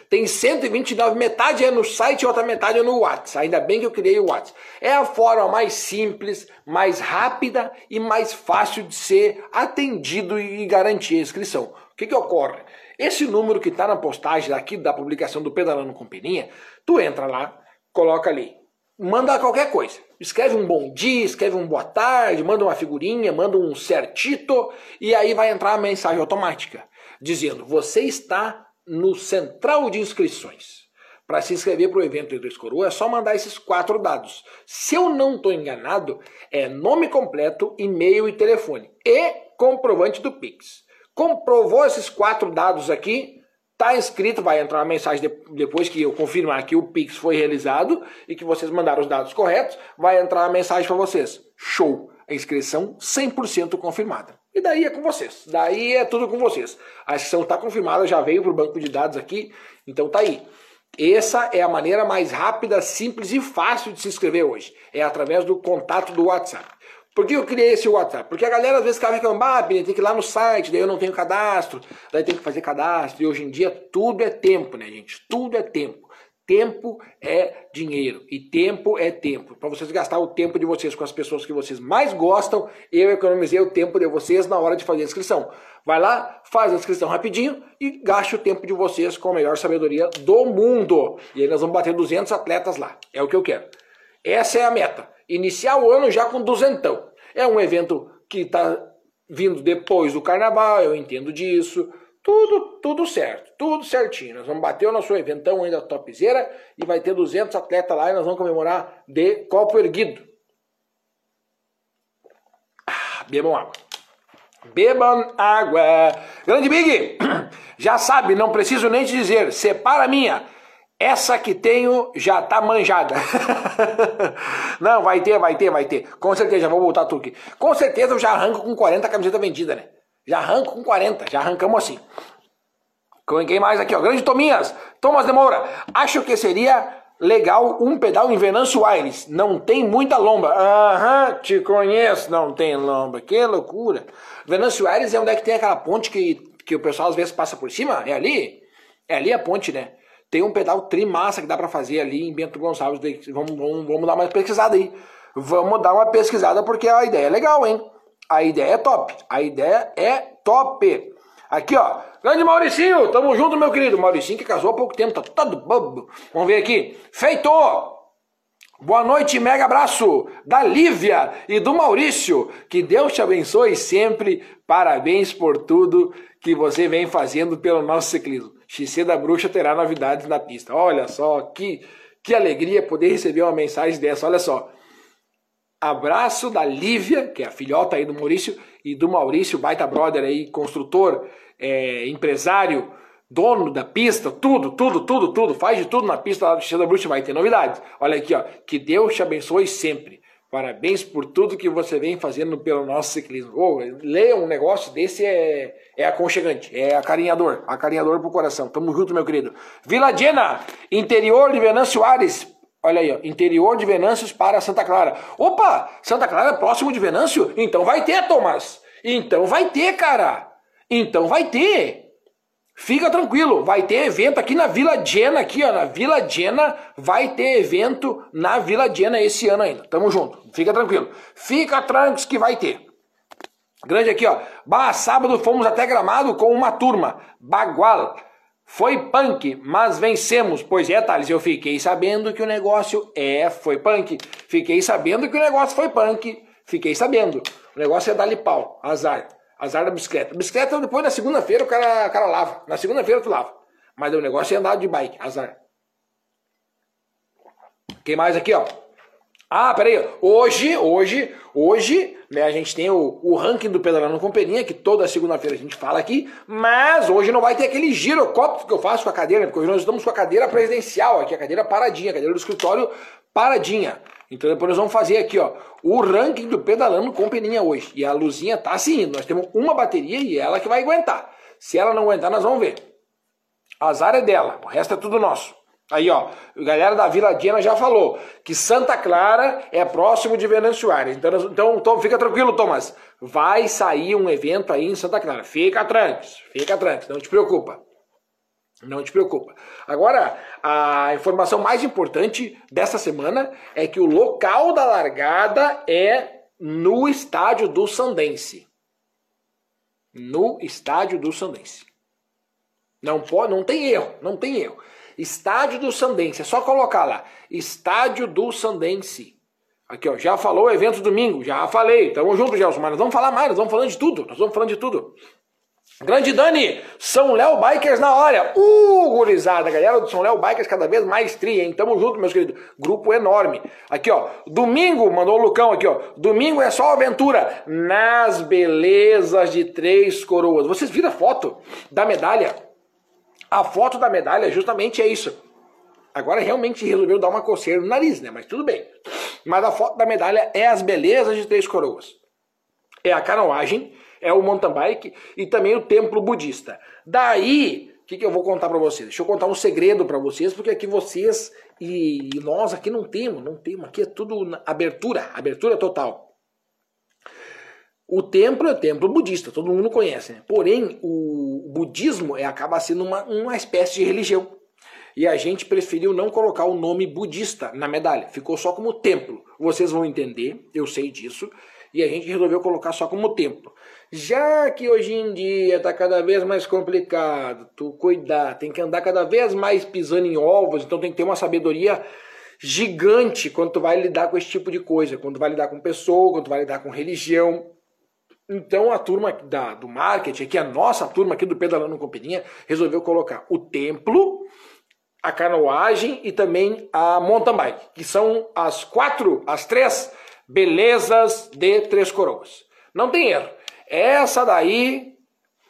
Tem 129, metade é no site e outra metade é no WhatsApp. Ainda bem que eu criei o WhatsApp. É a forma mais simples, mais rápida e mais fácil de ser atendido e garantir a inscrição. O que, que ocorre? Esse número que está na postagem aqui da publicação do Pedalando com Peninha, tu entra lá, coloca ali manda qualquer coisa. Escreve um bom dia, escreve um boa tarde, manda uma figurinha, manda um certito e aí vai entrar a mensagem automática dizendo: você está no central de inscrições. para se inscrever para o evento Três Coroa, é só mandar esses quatro dados. Se eu não estou enganado, é nome completo, e-mail e telefone. E comprovante do Pix. Comprovou esses quatro dados aqui, tá inscrito, vai entrar uma mensagem depois que eu confirmar que o Pix foi realizado e que vocês mandaram os dados corretos, vai entrar uma mensagem para vocês. Show! A inscrição 100% confirmada. E daí é com vocês. Daí é tudo com vocês. A inscrição está confirmada, já veio para o banco de dados aqui, então tá aí. Essa é a maneira mais rápida, simples e fácil de se inscrever hoje. É através do contato do WhatsApp. Por que eu criei esse WhatsApp? Porque a galera às vezes fica reclamando, ah, tem que ir lá no site, daí eu não tenho cadastro, daí tem que fazer cadastro. E hoje em dia tudo é tempo, né, gente? Tudo é tempo. Tempo é dinheiro e tempo é tempo. Para vocês gastar o tempo de vocês com as pessoas que vocês mais gostam, eu economizei o tempo de vocês na hora de fazer a inscrição. Vai lá, faz a inscrição rapidinho e gaste o tempo de vocês com a melhor sabedoria do mundo. E aí nós vamos bater 200 atletas lá. É o que eu quero. Essa é a meta. Iniciar o ano já com duzentão. É um evento que está vindo depois do carnaval, eu entendo disso. Tudo, tudo certo, tudo certinho. Nós vamos bater o nosso eventão ainda topzera e vai ter 200 atletas lá e nós vamos comemorar de copo erguido. Ah, bebam água. Bebam água. Grande Big, <clears throat> já sabe, não preciso nem te dizer, separa a minha. Essa que tenho já tá manjada. <laughs> não, vai ter, vai ter, vai ter. Com certeza, vou voltar tudo aqui. Com certeza eu já arranco com 40 camisetas vendidas, né? Já arranco com 40, já arrancamos assim. Quem mais aqui, ó? Grande Tominhas, Thomas Demora. Acho que seria legal um pedal em Venâncio Aires. Não tem muita lomba. Aham, te conheço, não tem lomba. Que loucura. Venâncio Aires é onde é que tem aquela ponte que, que o pessoal às vezes passa por cima? É ali? É ali a ponte, né? Tem um pedal trimassa que dá para fazer ali em Bento Gonçalves. Vamos, vamos, vamos dar uma pesquisada aí. Vamos dar uma pesquisada porque a ideia é legal, hein? A ideia é top. A ideia é top. Aqui, ó. Grande Mauricinho, tamo junto, meu querido. Mauricinho que casou há pouco tempo, tá todo bobo. Vamos ver aqui. Feito! Boa noite, mega abraço da Lívia e do Maurício. Que Deus te abençoe sempre. Parabéns por tudo que você vem fazendo pelo nosso ciclismo. XC da Bruxa terá novidades na pista. Olha só que, que alegria poder receber uma mensagem dessa. Olha só. Abraço da Lívia, que é a filhota aí do Maurício, e do Maurício, baita brother aí, construtor, é, empresário, dono da pista, tudo, tudo, tudo, tudo, faz de tudo na pista lá do Xixi da Bruxa, vai ter novidades. Olha aqui, ó, que Deus te abençoe sempre. Parabéns por tudo que você vem fazendo pelo nosso ciclismo. Oh, um negócio desse é, é aconchegante, é acarinhador, acarinhador pro coração. Tamo junto, meu querido. Vila Diana, interior de Venâncio Ares, Olha aí, ó, interior de Venâncios para Santa Clara. Opa, Santa Clara é próximo de Venâncio? Então vai ter, Thomas. Então vai ter, cara. Então vai ter. Fica tranquilo, vai ter evento aqui na Vila Diana, aqui ó, na Vila Diana, vai ter evento na Vila Diana esse ano ainda. Tamo junto, fica tranquilo. Fica tranquilo que vai ter. Grande aqui ó, bah, sábado fomos até Gramado com uma turma, Bagual. Foi punk, mas vencemos. Pois é, Thales, eu fiquei sabendo que o negócio é, foi punk. Fiquei sabendo que o negócio foi punk. Fiquei sabendo. O negócio é dar-lhe pau, azar. Azar da bicicleta. Bicicleta, depois na segunda-feira o cara, o cara lava. Na segunda-feira tu lava. Mas o negócio é andar de bike, azar. Quem mais aqui, ó? Ah, peraí. Hoje, hoje, hoje, né, a gente tem o, o ranking do Pedalando Peninha, que toda segunda-feira a gente fala aqui, mas hoje não vai ter aquele girocóptero que eu faço com a cadeira, porque hoje nós estamos com a cadeira presidencial aqui, a cadeira paradinha, a cadeira do escritório paradinha. Então depois nós vamos fazer aqui, ó, o ranking do Pedalando com Peninha hoje. E a luzinha tá assim, nós temos uma bateria e ela que vai aguentar. Se ela não aguentar, nós vamos ver. Azar é dela, o resto é tudo nosso. Aí, ó, a galera da Vila Diana já falou que Santa Clara é próximo de Venâncio Aires. Então, então, então, fica tranquilo, Thomas. Vai sair um evento aí em Santa Clara. Fica tranquilo, fica tranquilo, não te preocupa. Não te preocupa. Agora, a informação mais importante dessa semana é que o local da largada é no estádio do Sandense. No estádio do Sandense. Não pode, não tem erro, não tem erro. Estádio do Sandense. É só colocar lá. Estádio do Sandense. Aqui, ó. Já falou evento domingo. Já falei. Tamo junto, Gelson. Mas nós vamos falar mais. Nós vamos falando de tudo. Nós vamos falando de tudo. Grande Dani, São Léo Bikers na hora. Uh, gurizada, galera do São Léo Bikers cada vez mais tri, hein? Tamo junto, meus queridos. Grupo enorme. Aqui, ó. Domingo, mandou o Lucão aqui, ó. Domingo é só aventura nas belezas de Três Coroas. Vocês viram a foto da medalha? A foto da medalha justamente é isso. Agora realmente resolveu dar uma coceira no nariz, né? Mas tudo bem. Mas a foto da medalha é as belezas de Três Coroas. É a canoagem é o mountain bike e também o templo budista. Daí, o que, que eu vou contar para vocês? Deixa eu contar um segredo para vocês, porque aqui vocês e nós aqui não temos, não temos, aqui é tudo abertura, abertura total. O templo é o templo budista, todo mundo conhece, né? Porém, o budismo é, acaba sendo uma, uma espécie de religião. E a gente preferiu não colocar o nome budista na medalha, ficou só como templo. Vocês vão entender, eu sei disso, e a gente resolveu colocar só como templo. Já que hoje em dia está cada vez mais complicado, tu cuidar, tem que andar cada vez mais pisando em ovos, então tem que ter uma sabedoria gigante quando tu vai lidar com esse tipo de coisa, quando tu vai lidar com pessoa, quando tu vai lidar com religião. Então a turma da, do marketing, aqui a nossa turma aqui do Pedalando Companhia, resolveu colocar o templo, a canoagem e também a mountain bike, que são as quatro, as três belezas de Três Coroas. Não tem erro. Essa daí,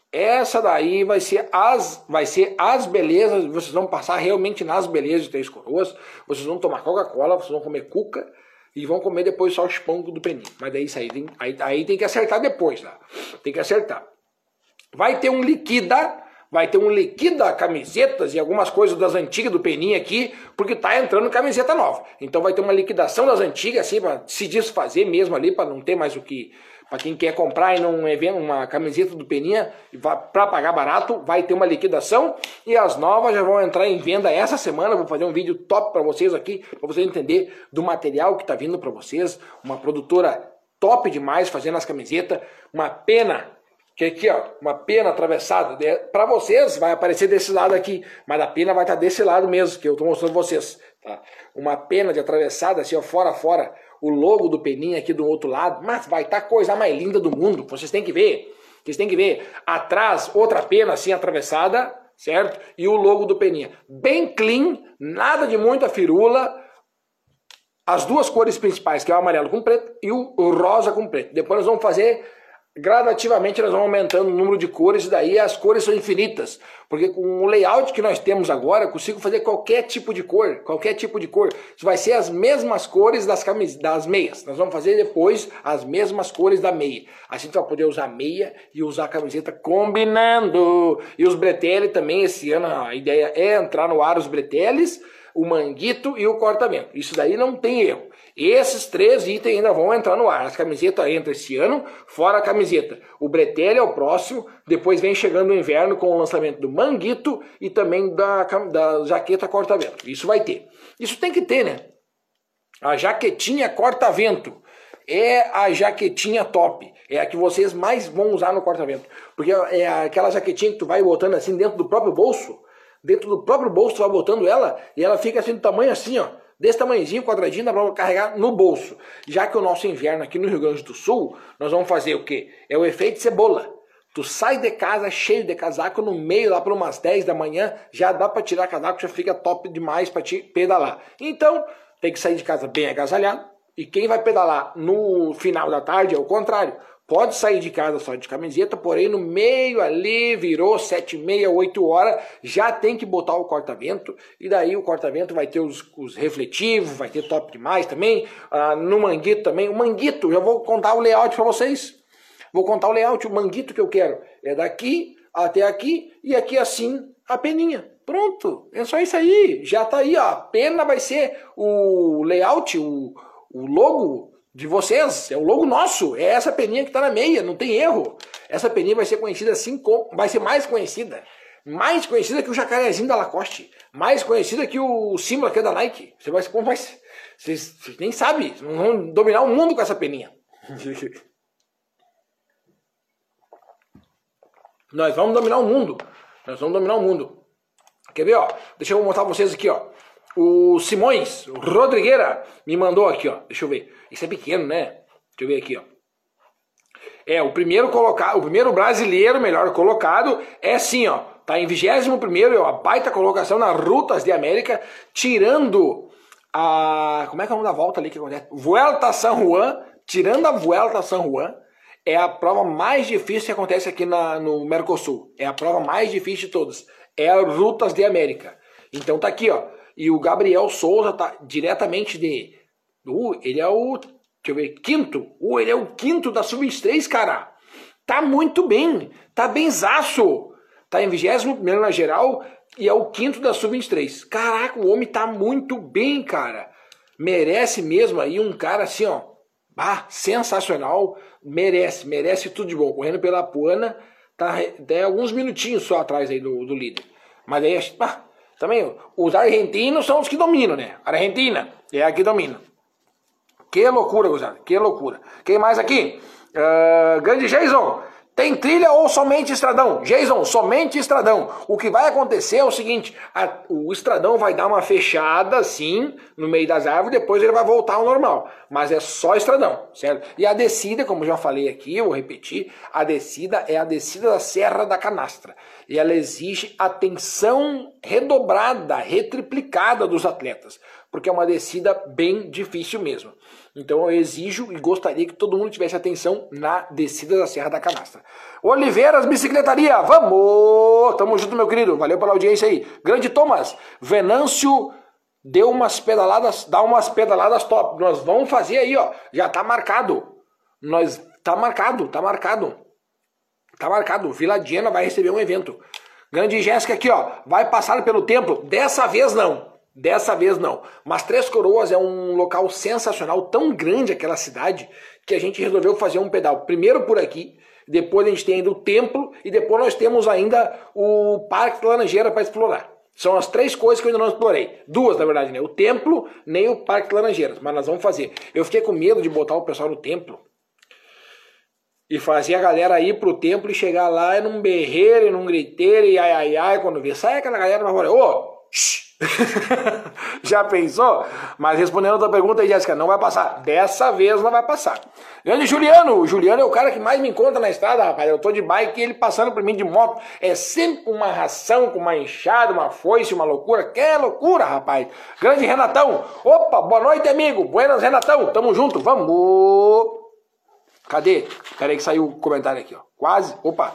essa daí vai ser as, vai ser as belezas. Vocês vão passar realmente nas belezas de Três Coroas. Vocês vão tomar Coca-Cola, vocês vão comer cuca e vão comer depois só os pão do peninho. Mas daí isso aí tem, aí, aí tem que acertar depois, tá? Tem que acertar. Vai ter um liquida vai ter um liquida camisetas e algumas coisas das antigas do Peninha aqui, porque tá entrando camiseta nova. Então vai ter uma liquidação das antigas, assim, para se desfazer mesmo ali, para não ter mais o que para quem quer comprar e não evento uma camiseta do Peninha para pagar barato, vai ter uma liquidação e as novas já vão entrar em venda essa semana. Vou fazer um vídeo top para vocês aqui, para vocês entender do material que está vindo para vocês. Uma produtora top demais fazendo as camisetas, uma pena que aqui, ó, uma pena atravessada. Para vocês vai aparecer desse lado aqui, mas a pena vai estar tá desse lado mesmo, que eu estou mostrando vocês. Tá? Uma pena de atravessada, assim, ó, fora fora o logo do Peninha aqui do outro lado, mas vai estar tá coisa mais linda do mundo. Vocês têm que ver. Vocês têm que ver. Atrás, outra pena assim atravessada, certo? E o logo do Peninha. Bem clean, nada de muita firula. As duas cores principais, que é o amarelo com preto e o rosa com preto. Depois nós vamos fazer gradativamente nós vamos aumentando o número de cores e daí as cores são infinitas. Porque com o layout que nós temos agora, eu consigo fazer qualquer tipo de cor, qualquer tipo de cor. Isso vai ser as mesmas cores das, camis das meias. Nós vamos fazer depois as mesmas cores da meia. Assim você vai poder usar meia e usar a camiseta combinando. E os breteles também, esse ano a ideia é entrar no ar os breteles, o manguito e o cortamento. Isso daí não tem erro. Esses três itens ainda vão entrar no ar. As camisetas entram esse ano, fora a camiseta. O Bretelha é o próximo, depois vem chegando o inverno com o lançamento do Manguito e também da, da jaqueta corta-vento. Isso vai ter. Isso tem que ter, né? A jaquetinha corta-vento é a jaquetinha top. É a que vocês mais vão usar no corta-vento. Porque é aquela jaquetinha que tu vai botando assim dentro do próprio bolso. Dentro do próprio bolso tu vai botando ela e ela fica assim do tamanho assim, ó desse tamanhozinho, quadradinho, dá para carregar no bolso. Já que o nosso inverno aqui no Rio Grande do Sul, nós vamos fazer o quê? É o efeito cebola. Tu sai de casa cheio de casaco, no meio, lá para umas 10 da manhã, já dá para tirar casaco, já fica top demais para te pedalar. Então, tem que sair de casa bem agasalhado. E quem vai pedalar no final da tarde é o contrário. Pode sair de casa só de camiseta, porém no meio ali virou sete e meia, oito horas, já tem que botar o corta-vento e daí o corta-vento vai ter os, os, refletivos, vai ter top demais também, ah, no manguito também, o manguito, já vou contar o layout para vocês, vou contar o layout, o manguito que eu quero é daqui até aqui e aqui assim a peninha. Pronto, é só isso aí, já tá aí, ó. a pena vai ser o layout, o, o logo de vocês, é o logo nosso, é essa peninha que está na meia, não tem erro. Essa peninha vai ser conhecida assim, vai ser mais conhecida, mais conhecida que o jacarezinho da Lacoste, mais conhecida que o símbolo aqui da Nike. Você vai, como vai vocês, vocês nem sabem, vão dominar o mundo com essa peninha. <laughs> Nós vamos dominar o mundo. Nós vamos dominar o mundo. Quer ver, ó? Deixa eu mostrar vocês aqui, ó. O Simões, o Rodrigueira, me mandou aqui, ó. Deixa eu ver. Isso é pequeno, né? Deixa eu ver aqui, ó. É, o primeiro colocado, o primeiro brasileiro melhor colocado é assim, ó. Tá em 21 primeiro, é uma baita colocação nas rutas de América, tirando a. Como é que é o nome da volta ali que acontece? Vuelta San Juan, tirando a Vuelta San Juan, é a prova mais difícil que acontece aqui na, no Mercosul. É a prova mais difícil de todas. É a Rutas de América. Então tá aqui, ó. E o Gabriel Souza tá diretamente de. Uh, ele é o. Deixa eu ver, quinto. Uh, ele é o quinto da Sub-23, cara. Tá muito bem. Tá benzaço. Tá em 21 na geral e é o quinto da Sub-23. Caraca, o homem tá muito bem, cara. Merece mesmo aí um cara assim, ó. Ah, sensacional. Merece, merece tudo de bom. Correndo pela Puana, tá até alguns minutinhos só atrás aí do, do líder. Mas aí, ah, também, os argentinos são os que dominam, né? Argentina é a que domina. Que loucura, Guzada, que loucura. Quem mais aqui? Uh, grande Jason, tem trilha ou somente estradão? Jason, somente estradão. O que vai acontecer é o seguinte: a, o estradão vai dar uma fechada assim no meio das árvores, depois ele vai voltar ao normal. Mas é só estradão, certo? E a descida, como já falei aqui, eu vou repetir: a descida é a descida da Serra da Canastra. E ela exige atenção redobrada, retriplicada dos atletas, porque é uma descida bem difícil mesmo. Então eu exijo e gostaria que todo mundo tivesse atenção na descida da Serra da Canastra. Oliveiras Bicicletaria, vamos! Tamo junto, meu querido. Valeu pela audiência aí. Grande Thomas, Venâncio deu umas pedaladas, dá umas pedaladas top. Nós vamos fazer aí, ó. Já tá marcado. Nós tá marcado, tá marcado. Tá marcado. Vila Diana vai receber um evento. Grande Jéssica aqui, ó. Vai passar pelo templo. Dessa vez não. Dessa vez não. Mas Três Coroas é um local sensacional, tão grande aquela cidade, que a gente resolveu fazer um pedal. Primeiro por aqui, depois a gente tem ainda o templo e depois nós temos ainda o Parque da Laranjeira para explorar. São as três coisas que eu ainda não explorei. Duas, na verdade, né? O templo, nem o Parque de Laranjeiras, mas nós vamos fazer. Eu fiquei com medo de botar o pessoal no templo e fazer a galera ir pro templo e chegar lá e num berreiro, e num griteiro, e ai ai ai, quando vê, sai aquela galera pra fora, ô, <laughs> Já pensou? Mas respondendo a tua pergunta aí, Jéssica, não vai passar. Dessa vez não vai passar. Grande Juliano, o Juliano é o cara que mais me encontra na estrada, rapaz. Eu tô de bike e ele passando por mim de moto. É sempre uma ração com uma enxada, uma foice, uma loucura. Que loucura, rapaz. Grande Renatão. Opa, boa noite, amigo. Buenas, Renatão. Tamo junto, vamos. Cadê? Peraí que saiu o comentário aqui, ó. Quase. Opa.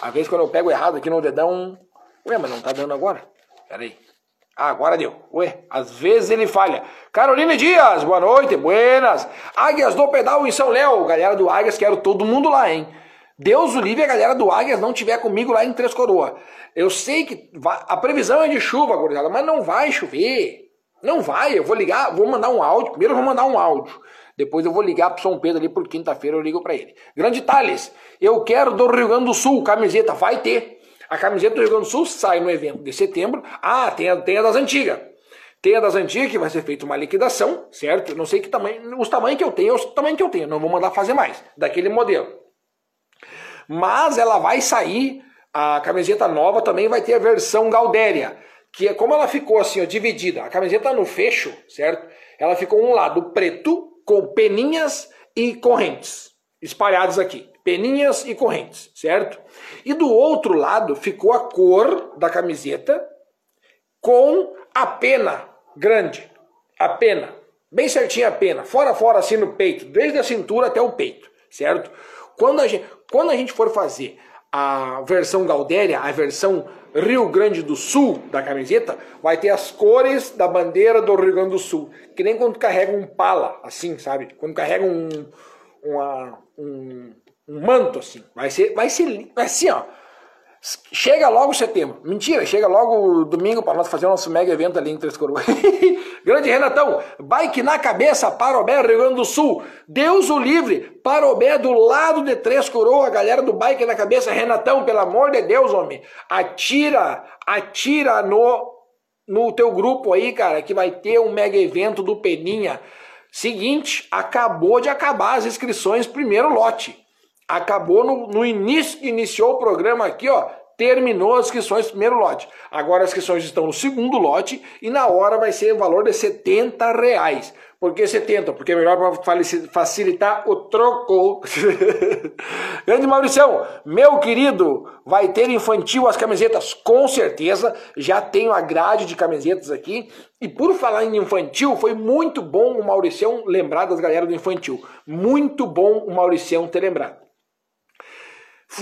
Às vezes quando eu pego errado aqui no dedão. Ué, mas não tá dando agora? Peraí. Ah, agora deu. Ué, às vezes ele falha. Carolina Dias, boa noite, buenas. Águias do Pedal em São Léo. Galera do Águias, quero todo mundo lá, hein? Deus o livre a galera do Águias não tiver comigo lá em Três Coroas. Eu sei que a previsão é de chuva, gurizada, mas não vai chover. Não vai, eu vou ligar, vou mandar um áudio. Primeiro eu vou mandar um áudio. Depois eu vou ligar pro São Pedro ali por quinta-feira, eu ligo para ele. Grande Thales, eu quero do Rio Grande do Sul, camiseta, vai ter. A camiseta do Rio Grande do Sul sai no evento de setembro. Ah, tem a, tem a das antigas. Tem a das antigas que vai ser feita uma liquidação, certo? Não sei que tamanho, os tamanhos que eu tenho, os tamanhos que eu tenho. Não vou mandar fazer mais daquele modelo. Mas ela vai sair, a camiseta nova também vai ter a versão Galdéria, que é como ela ficou assim, ó, dividida. A camiseta no fecho, certo? Ela ficou um lado preto com peninhas e correntes espalhados aqui peninhas e correntes, certo? E do outro lado ficou a cor da camiseta com a pena grande, a pena, bem certinha a pena, fora fora assim no peito, desde a cintura até o peito, certo? Quando a gente, quando a gente for fazer a versão Galdéria, a versão Rio Grande do Sul da camiseta, vai ter as cores da bandeira do Rio Grande do Sul, que nem quando carrega um pala, assim, sabe? Quando carrega um, uma, um um manto assim. Vai ser, vai ser assim, ó. Chega logo setembro. Mentira, chega logo domingo para nós fazer o nosso mega evento ali em Três Coroas. <laughs> Grande Renatão, bike na cabeça, Parobé, Rio Grande do Sul. Deus o livre, Parobé do lado de Três Coroas, galera do bike na cabeça. Renatão, pelo amor de Deus, homem, atira, atira no, no teu grupo aí, cara, que vai ter um mega evento do Peninha. Seguinte, acabou de acabar as inscrições, primeiro lote acabou no, no início que iniciou o programa aqui, ó, terminou as inscrições do primeiro lote. Agora as inscrições estão no segundo lote e na hora vai ser o valor de 70 reais. Por que 70? Porque é melhor para facilitar o troco. <laughs> Grande Mauricião, meu querido, vai ter infantil as camisetas? Com certeza, já tenho a grade de camisetas aqui. E por falar em infantil, foi muito bom o Mauricião lembrar das galera do infantil. Muito bom o Mauricião ter lembrado.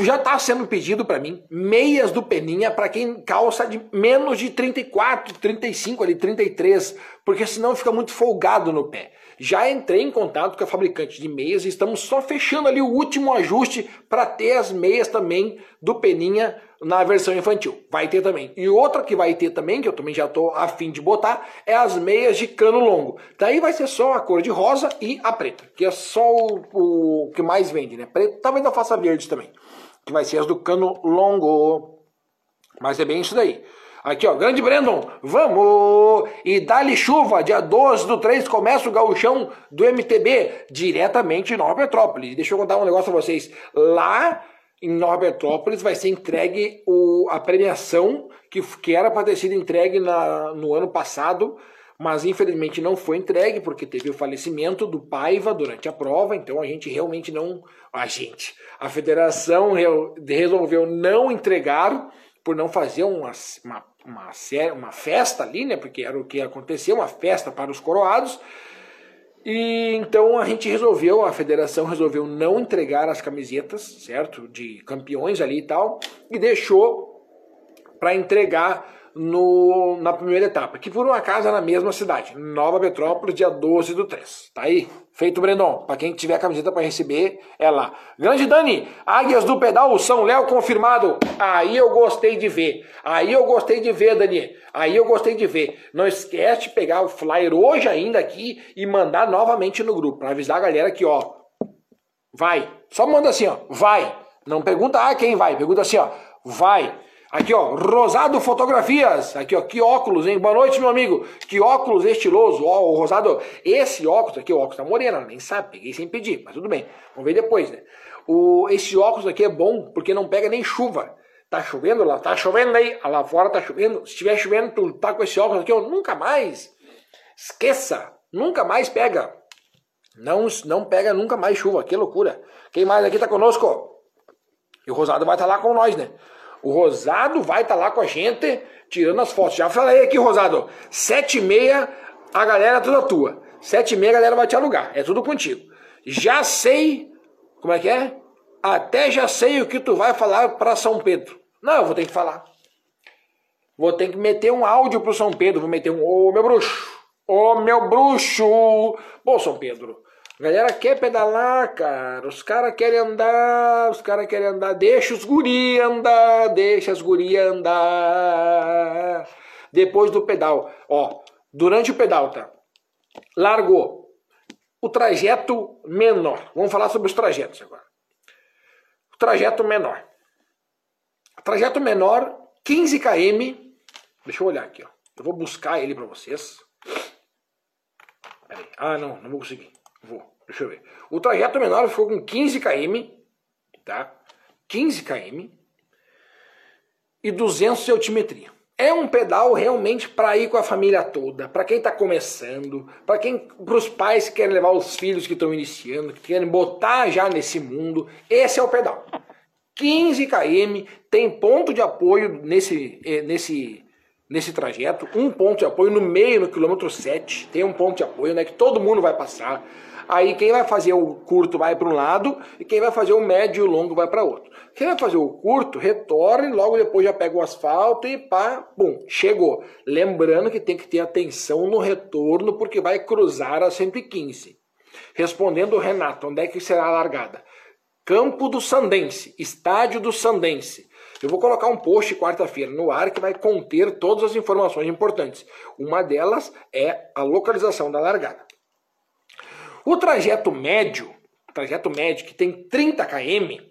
Já está sendo pedido para mim meias do Peninha para quem calça de menos de 34, 35, ali 33, porque senão fica muito folgado no pé. Já entrei em contato com a fabricante de meias e estamos só fechando ali o último ajuste para ter as meias também do Peninha na versão infantil. Vai ter também. E outra que vai ter também, que eu também já estou afim de botar, é as meias de cano longo. Daí vai ser só a cor de rosa e a preta, que é só o, o que mais vende, né? Preto, talvez eu faça verde também que vai ser as do cano longo. Mas é bem isso daí. Aqui, ó, grande Brandon, vamos! E dali chuva, dia 12 do 3 começa o gauchão do MTB, diretamente em Nova Petrópolis. Deixa eu contar um negócio pra vocês. Lá em Nova Petrópolis vai ser entregue o, a premiação que, que era para ter sido entregue na, no ano passado, mas infelizmente não foi entregue porque teve o falecimento do Paiva durante a prova, então a gente realmente não. A gente. A federação resolveu não entregar por não fazer uma, uma, uma, uma festa ali, né? Porque era o que aconteceu, uma festa para os coroados. E então a gente resolveu, a federação resolveu não entregar as camisetas, certo? De campeões ali e tal, e deixou para entregar no, na primeira etapa, que por uma casa na mesma cidade, Nova Petrópolis, dia 12 do 3. Tá aí? Feito, Brendon. Para quem tiver a camiseta para receber, é lá. Grande Dani, Águias do Pedal, São Léo confirmado. Aí eu gostei de ver. Aí eu gostei de ver, Dani. Aí eu gostei de ver. Não esquece de pegar o flyer hoje ainda aqui e mandar novamente no grupo, para avisar a galera que, ó, vai. Só manda assim, ó, vai. Não pergunta ah, quem vai, pergunta assim, ó, vai. Aqui, ó, Rosado Fotografias. Aqui, ó, que óculos, hein? Boa noite, meu amigo. Que óculos estiloso. Ó, o Rosado, esse óculos aqui, o óculos tá morena, nem sabe, peguei sem pedir, mas tudo bem. Vamos ver depois, né? O, esse óculos aqui é bom porque não pega nem chuva. Tá chovendo lá, tá chovendo aí, lá fora tá chovendo. Se estiver chovendo, tu tá com esse óculos aqui, ó, nunca mais. Esqueça, nunca mais pega. Não, não pega nunca mais chuva, que loucura. Quem mais aqui tá conosco? E o Rosado vai estar tá lá com nós, né? O Rosado vai estar tá lá com a gente, tirando as fotos. Já falei aqui, Rosado, sete e meia, a galera é toda tua. Sete e meia a galera vai te alugar, é tudo contigo. Já sei, como é que é? Até já sei o que tu vai falar para São Pedro. Não, eu vou ter que falar. Vou ter que meter um áudio pro São Pedro, vou meter um, ô meu bruxo, ô meu bruxo. Pô, São Pedro, galera quer pedalar, cara. Os caras querem andar, os caras querem andar. Deixa os guri andar, deixa as gurias andar. Depois do pedal, ó, durante o pedal, tá? Largou. O trajeto menor. Vamos falar sobre os trajetos agora. O trajeto menor. O trajeto menor, 15 km. Deixa eu olhar aqui, ó. Eu vou buscar ele para vocês. Peraí. Ah, não, não vou conseguir. Vou, deixa eu ver. O trajeto menor ficou com 15 km, tá? 15 km e 200 de altimetria. É um pedal realmente para ir com a família toda, para quem está começando, para quem, para os pais que querem levar os filhos que estão iniciando, que querem botar já nesse mundo. Esse é o pedal. 15 km, tem ponto de apoio nesse, eh, nesse nesse trajeto, um ponto de apoio no meio, no quilômetro 7, tem um ponto de apoio, né, que todo mundo vai passar. Aí quem vai fazer o curto vai para um lado e quem vai fazer o médio e o longo vai para outro. Quem vai fazer o curto, retorne, logo depois já pega o asfalto e pá, bum, chegou. Lembrando que tem que ter atenção no retorno porque vai cruzar a 115. Respondendo o Renato, onde é que será a largada? Campo do Sandense, estádio do Sandense. Eu vou colocar um post quarta-feira no ar que vai conter todas as informações importantes. Uma delas é a localização da largada. O trajeto médio, trajeto médio que tem 30 km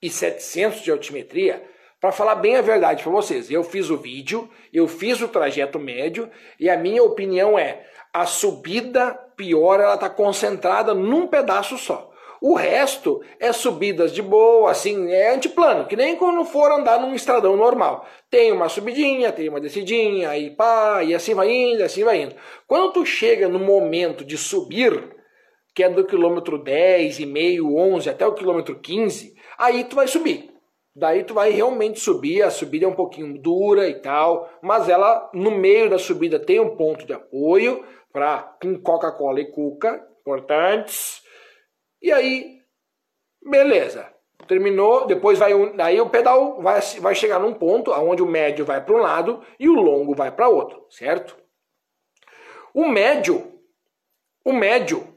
e 700 de altimetria, para falar bem a verdade para vocês, eu fiz o vídeo, eu fiz o trajeto médio e a minha opinião é a subida pior ela está concentrada num pedaço só. O resto é subidas de boa, assim, é antiplano, que nem quando for andar num estradão normal. Tem uma subidinha, tem uma descidinha, aí pá, e assim vai indo, assim vai indo. Quando tu chega no momento de subir, que é do quilômetro 10 e meio, 11 até o quilômetro 15, aí tu vai subir. Daí tu vai realmente subir, a subida é um pouquinho dura e tal, mas ela no meio da subida tem um ponto de apoio para Coca-Cola e Cuca, importantes. E aí, beleza. Terminou, depois vai daí o pedal vai, vai chegar num ponto onde o médio vai para um lado e o longo vai para outro, certo? O médio, o médio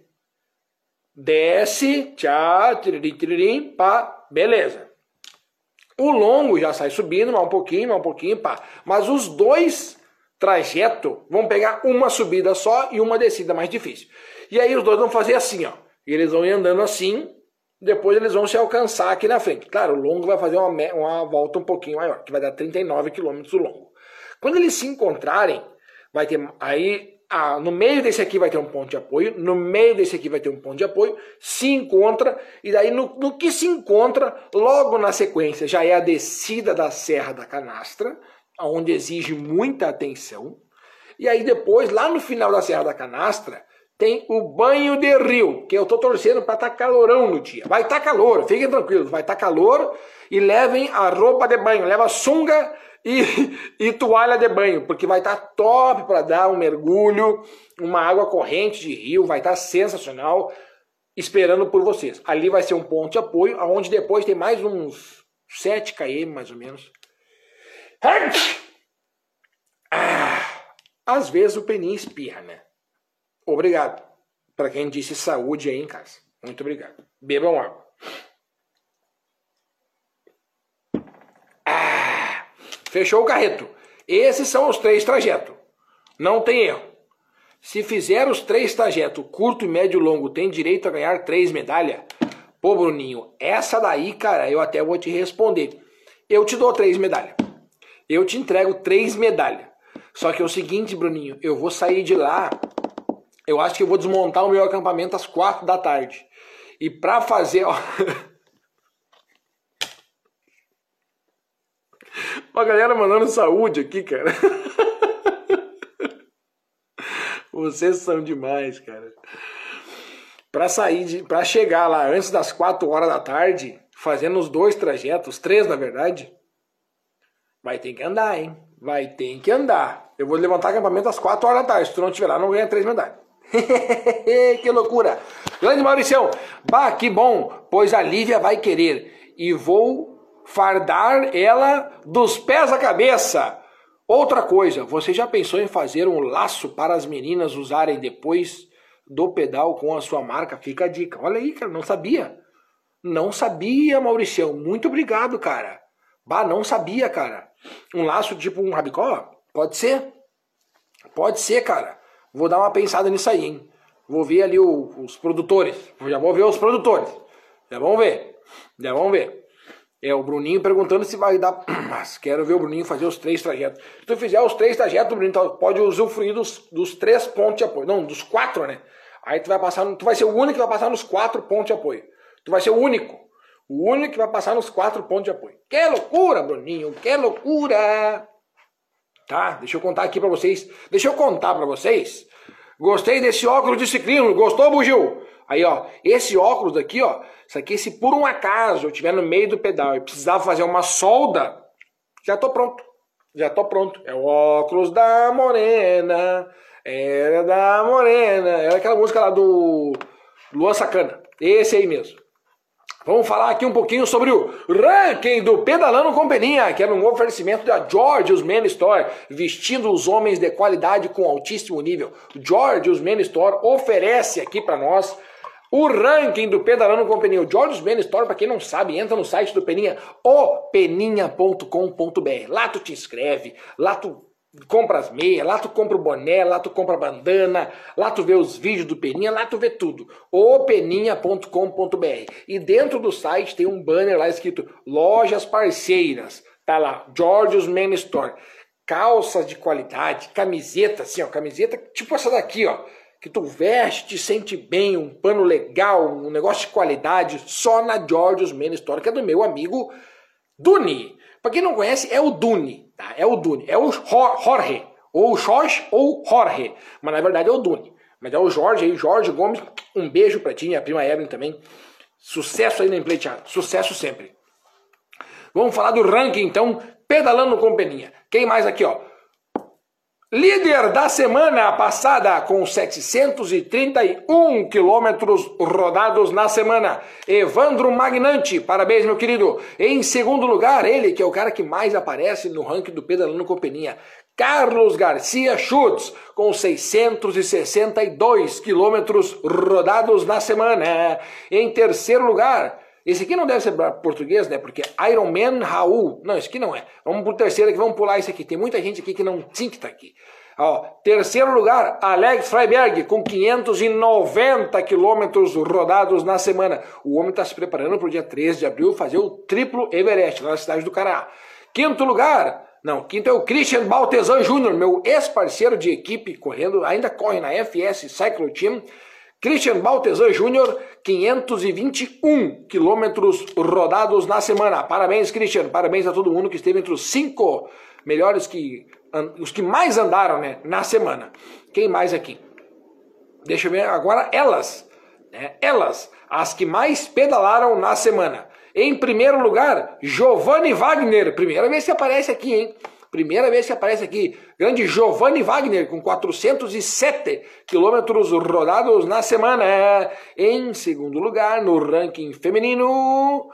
desce, tchá, tiririm, tiririm, pá, beleza. O longo já sai subindo, mais um pouquinho, mais um pouquinho, pá. Mas os dois trajetos vão pegar uma subida só e uma descida mais difícil. E aí os dois vão fazer assim, ó. E eles vão ir andando assim, depois eles vão se alcançar aqui na frente. Claro, o longo vai fazer uma, uma volta um pouquinho maior, que vai dar 39 km o longo. Quando eles se encontrarem, vai ter aí ah, no meio desse aqui vai ter um ponto de apoio, no meio desse aqui vai ter um ponto de apoio, se encontra, e daí no, no que se encontra, logo na sequência, já é a descida da Serra da Canastra, onde exige muita atenção, e aí depois, lá no final da Serra da Canastra, tem o banho de rio, que eu tô torcendo para estar tá calorão no dia. Vai estar tá calor, fiquem tranquilos, vai estar tá calor e levem a roupa de banho, leva sunga e, e toalha de banho, porque vai estar tá top para dar um mergulho, uma água corrente de rio, vai estar tá sensacional, esperando por vocês. Ali vai ser um ponto de apoio, aonde depois tem mais uns 7 km mais ou menos. Ah, às vezes o peninho espirra, né? Obrigado. Para quem disse saúde aí em casa. Muito obrigado. Bebam água. Fechou o carreto. Esses são os três trajetos. Não tem erro. Se fizer os três trajetos, curto, médio e longo, tem direito a ganhar três medalhas? Pô, Bruninho, essa daí, cara, eu até vou te responder. Eu te dou três medalhas. Eu te entrego três medalhas. Só que é o seguinte, Bruninho, eu vou sair de lá. Eu acho que eu vou desmontar o meu acampamento às quatro da tarde. E pra fazer, ó. <laughs> <laughs> Uma galera mandando saúde aqui, cara. <laughs> Vocês são demais, cara. Pra sair, de, pra chegar lá antes das 4 horas da tarde, fazendo os dois trajetos, três na verdade, vai ter que andar, hein? Vai ter que andar. Eu vou levantar acampamento às 4 horas da tarde. Se tu não estiver lá, não ganha três medalhas. <laughs> que loucura! Grande Mauricião, bah, que bom, pois a Lívia vai querer. E vou fardar ela dos pés à cabeça. Outra coisa, você já pensou em fazer um laço para as meninas usarem depois do pedal com a sua marca? Fica a dica. Olha aí, cara, não sabia. Não sabia, Mauricião. Muito obrigado, cara. Bah, não sabia, cara. Um laço tipo um rabicó? Pode ser. Pode ser, cara. Vou dar uma pensada nisso aí, hein? Vou ver ali o, os produtores. Já vou ver os produtores. Já vamos ver. Já vamos ver. É, o Bruninho perguntando se vai dar. <clears throat> Mas quero ver o Bruninho fazer os três trajetos. Se tu fizer os três trajetos, o Bruninho pode usufruir dos, dos três pontos de apoio. Não, dos quatro, né? Aí tu vai passar. Tu vai ser o único que vai passar nos quatro pontos de apoio. Tu vai ser o único. O único que vai passar nos quatro pontos de apoio. Que loucura, Bruninho! Que loucura! Tá? Deixa eu contar aqui pra vocês. Deixa eu contar pra vocês. Gostei desse óculos de ciclismo. Gostou, Bugil? Aí, ó, esse óculos aqui, ó, isso aqui, se por um acaso eu estiver no meio do pedal e precisar fazer uma solda, já tô pronto. Já tô pronto. É o óculos da morena, era da morena. Era aquela música lá do Luan Sacana. Esse aí mesmo. Vamos falar aqui um pouquinho sobre o ranking do Pedalando com Peninha, que é um oferecimento da George's Men Store, vestindo os homens de qualidade com altíssimo nível. George's Men Store oferece aqui para nós o ranking do Pedalando com Peninha. O George Ben Store, para quem não sabe, entra no site do Peninha, openinha.com.br. Lá tu te inscreve, lá tu compra as meias, lá tu compra o boné, lá tu compra a bandana, lá tu vê os vídeos do Peninha, lá tu vê tudo. openinha.com.br. E dentro do site tem um banner lá escrito Lojas Parceiras. Tá lá, George's Men Store. Calças de qualidade, camiseta assim, ó, camiseta tipo essa daqui, ó que tu veste, te sente bem, um pano legal, um negócio de qualidade, só na George's Men Store, que é do meu amigo Duni. Para quem não conhece, é o Duni, tá? É o Duni, é o Jorge, ou Jorge ou Jorge, mas na verdade é o Duni. Mas é o Jorge aí, Jorge Gomes, um beijo pra ti, minha prima Evelyn também. Sucesso aí na empleiteada, sucesso sempre. Vamos falar do ranking então, pedalando com peninha. Quem mais aqui, ó? Líder da semana passada com 731 quilômetros rodados na semana, Evandro Magnante, parabéns meu querido. Em segundo lugar, ele que é o cara que mais aparece no ranking do Pedalando com Peninha, Carlos Garcia Schutz, com 662 quilômetros rodados na semana. Em terceiro lugar, esse aqui não deve ser português, né? Porque Iron Man Raul. Não, esse aqui não é. Vamos pro terceiro aqui, vamos pular esse aqui. Tem muita gente aqui que não tinha que estar tá aqui. Ó, terceiro lugar, Alex Freiberg, com 590 quilômetros rodados na semana. O homem está se preparando para o dia 13 de abril fazer o triplo Everest, lá na cidade do Cará. Quinto lugar, não, quinto é o Christian Baltesan Jr., meu ex-parceiro de equipe, correndo, ainda corre na FS Cycle Team. Christian Baltesan Jr., 521 quilômetros rodados na semana. Parabéns, Christian. Parabéns a todo mundo que esteve entre os cinco melhores que. os que mais andaram né, na semana. Quem mais aqui? Deixa eu ver agora elas. Né, elas, as que mais pedalaram na semana. Em primeiro lugar, Giovanni Wagner. Primeira vez que aparece aqui, hein? Primeira vez que aparece aqui. Grande Giovanni Wagner, com 407 quilômetros rodados na semana. Em segundo lugar, no ranking feminino.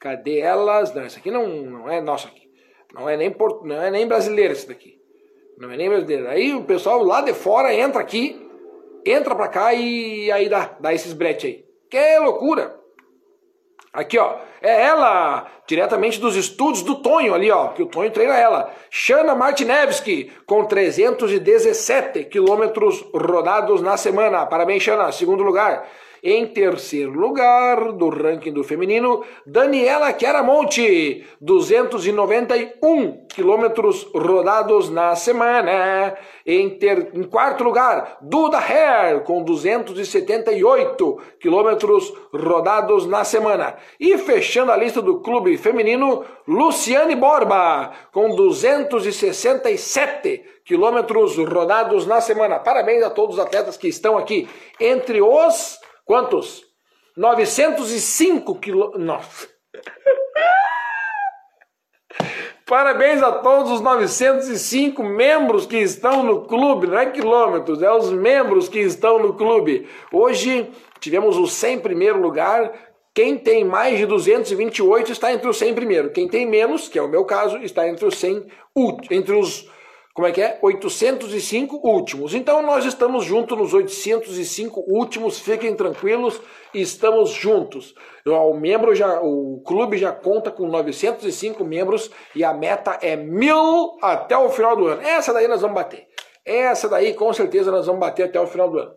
Cadê elas? Não, essa aqui não, não é nossa aqui. Não é nem, port... não é nem brasileira esse daqui. Não é nem brasileira. Aí o pessoal lá de fora entra aqui, entra pra cá e aí dá, dá esses bretes aí. Que loucura! Aqui, ó. É ela, diretamente dos estudos do Tonho ali, ó, que o Tonho treina ela. Shana Martinevski, com 317 quilômetros rodados na semana. Parabéns, Shana. Segundo lugar. Em terceiro lugar do ranking do feminino, Daniela Chiaramonte, 291 quilômetros rodados na semana. Em, ter, em quarto lugar, Duda Hair, com 278 quilômetros rodados na semana. E fechando a lista do clube feminino, Luciane Borba, com 267 quilômetros rodados na semana. Parabéns a todos os atletas que estão aqui entre os Quantos? 905 quilômetros. Nossa. <laughs> Parabéns a todos os 905 membros que estão no clube, não é quilômetros, é os membros que estão no clube. Hoje tivemos o 100 primeiro lugar. Quem tem mais de 228 está entre os 100 primeiro. Quem tem menos, que é o meu caso, está entre os 100 entre os como é que é? 805 últimos. Então nós estamos juntos nos 805 últimos, fiquem tranquilos, estamos juntos. O membro já, o clube já conta com 905 membros e a meta é mil até o final do ano. Essa daí nós vamos bater. Essa daí com certeza nós vamos bater até o final do ano.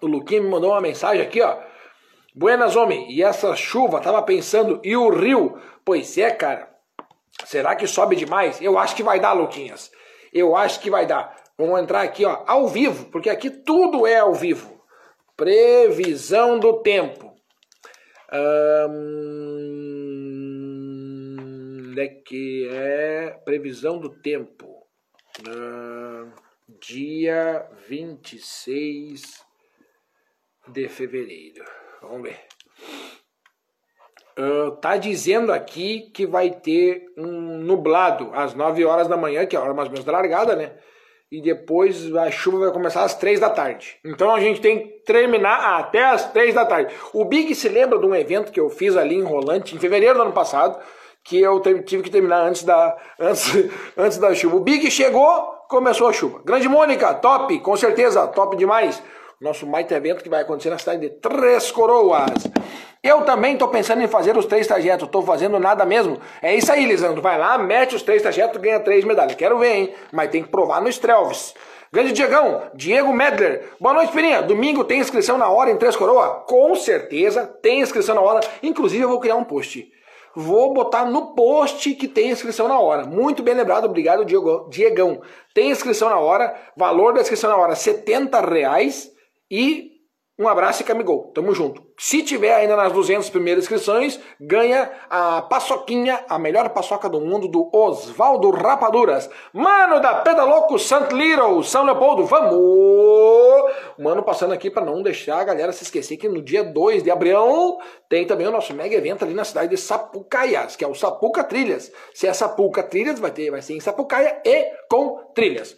O Luquinha me mandou uma mensagem aqui, ó. Buenas, homem. E essa chuva, tava pensando, e o rio? Pois é, cara. Será que sobe demais? Eu acho que vai dar, Luquinhas. Eu acho que vai dar. Vamos entrar aqui, ó, ao vivo, porque aqui tudo é ao vivo. Previsão do tempo. Hum, é que é previsão do tempo. Hum, dia 26 de fevereiro. Vamos ver. Uh, tá dizendo aqui que vai ter um nublado às 9 horas da manhã, que é a hora mais ou menos da largada, né? E depois a chuva vai começar às 3 da tarde. Então a gente tem que terminar até às 3 da tarde. O Big se lembra de um evento que eu fiz ali em Rolante, em fevereiro do ano passado, que eu tive que terminar antes da, <laughs> antes, antes da chuva. O Big chegou, começou a chuva. Grande Mônica, top, com certeza, top demais. Nosso baita evento que vai acontecer na cidade de Três Coroas. Eu também estou pensando em fazer os três trajetos, estou fazendo nada mesmo. É isso aí, Lisandro. Vai lá, mete os três trajetos, ganha três medalhas. Quero ver, hein? Mas tem que provar no Strelves. Grande Diegão, Diego Medler. Boa noite, Pirinha. Domingo tem inscrição na hora em Três Coroas? Com certeza tem inscrição na hora. Inclusive, eu vou criar um post. vou botar no post que tem inscrição na hora. Muito bem lembrado, obrigado, Diego, Diegão. Tem inscrição na hora, valor da inscrição na hora, 70 reais e um abraço e camigol. Tamo junto. Se tiver ainda nas 200 primeiras inscrições, ganha a paçoquinha, a melhor paçoca do mundo, do Oswaldo Rapaduras. Mano da Pedaloco Sant Little, São Leopoldo, vamos! Mano, passando aqui para não deixar a galera se esquecer que no dia 2 de abril tem também o nosso mega evento ali na cidade de Sapucaias, que é o Sapuca Trilhas. Se é Sapuca Trilhas, vai, ter, vai ser em Sapucaia e com trilhas.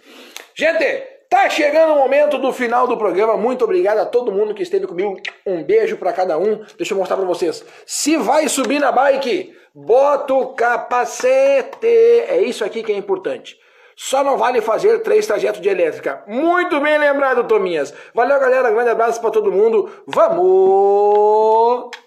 Gente, Tá chegando o momento do final do programa. Muito obrigado a todo mundo que esteve comigo. Um beijo para cada um. Deixa eu mostrar para vocês. Se vai subir na bike, bota o capacete. É isso aqui que é importante. Só não vale fazer três trajetos de elétrica. Muito bem lembrado, Tominhas. Valeu, galera. Grande abraço para todo mundo. Vamos!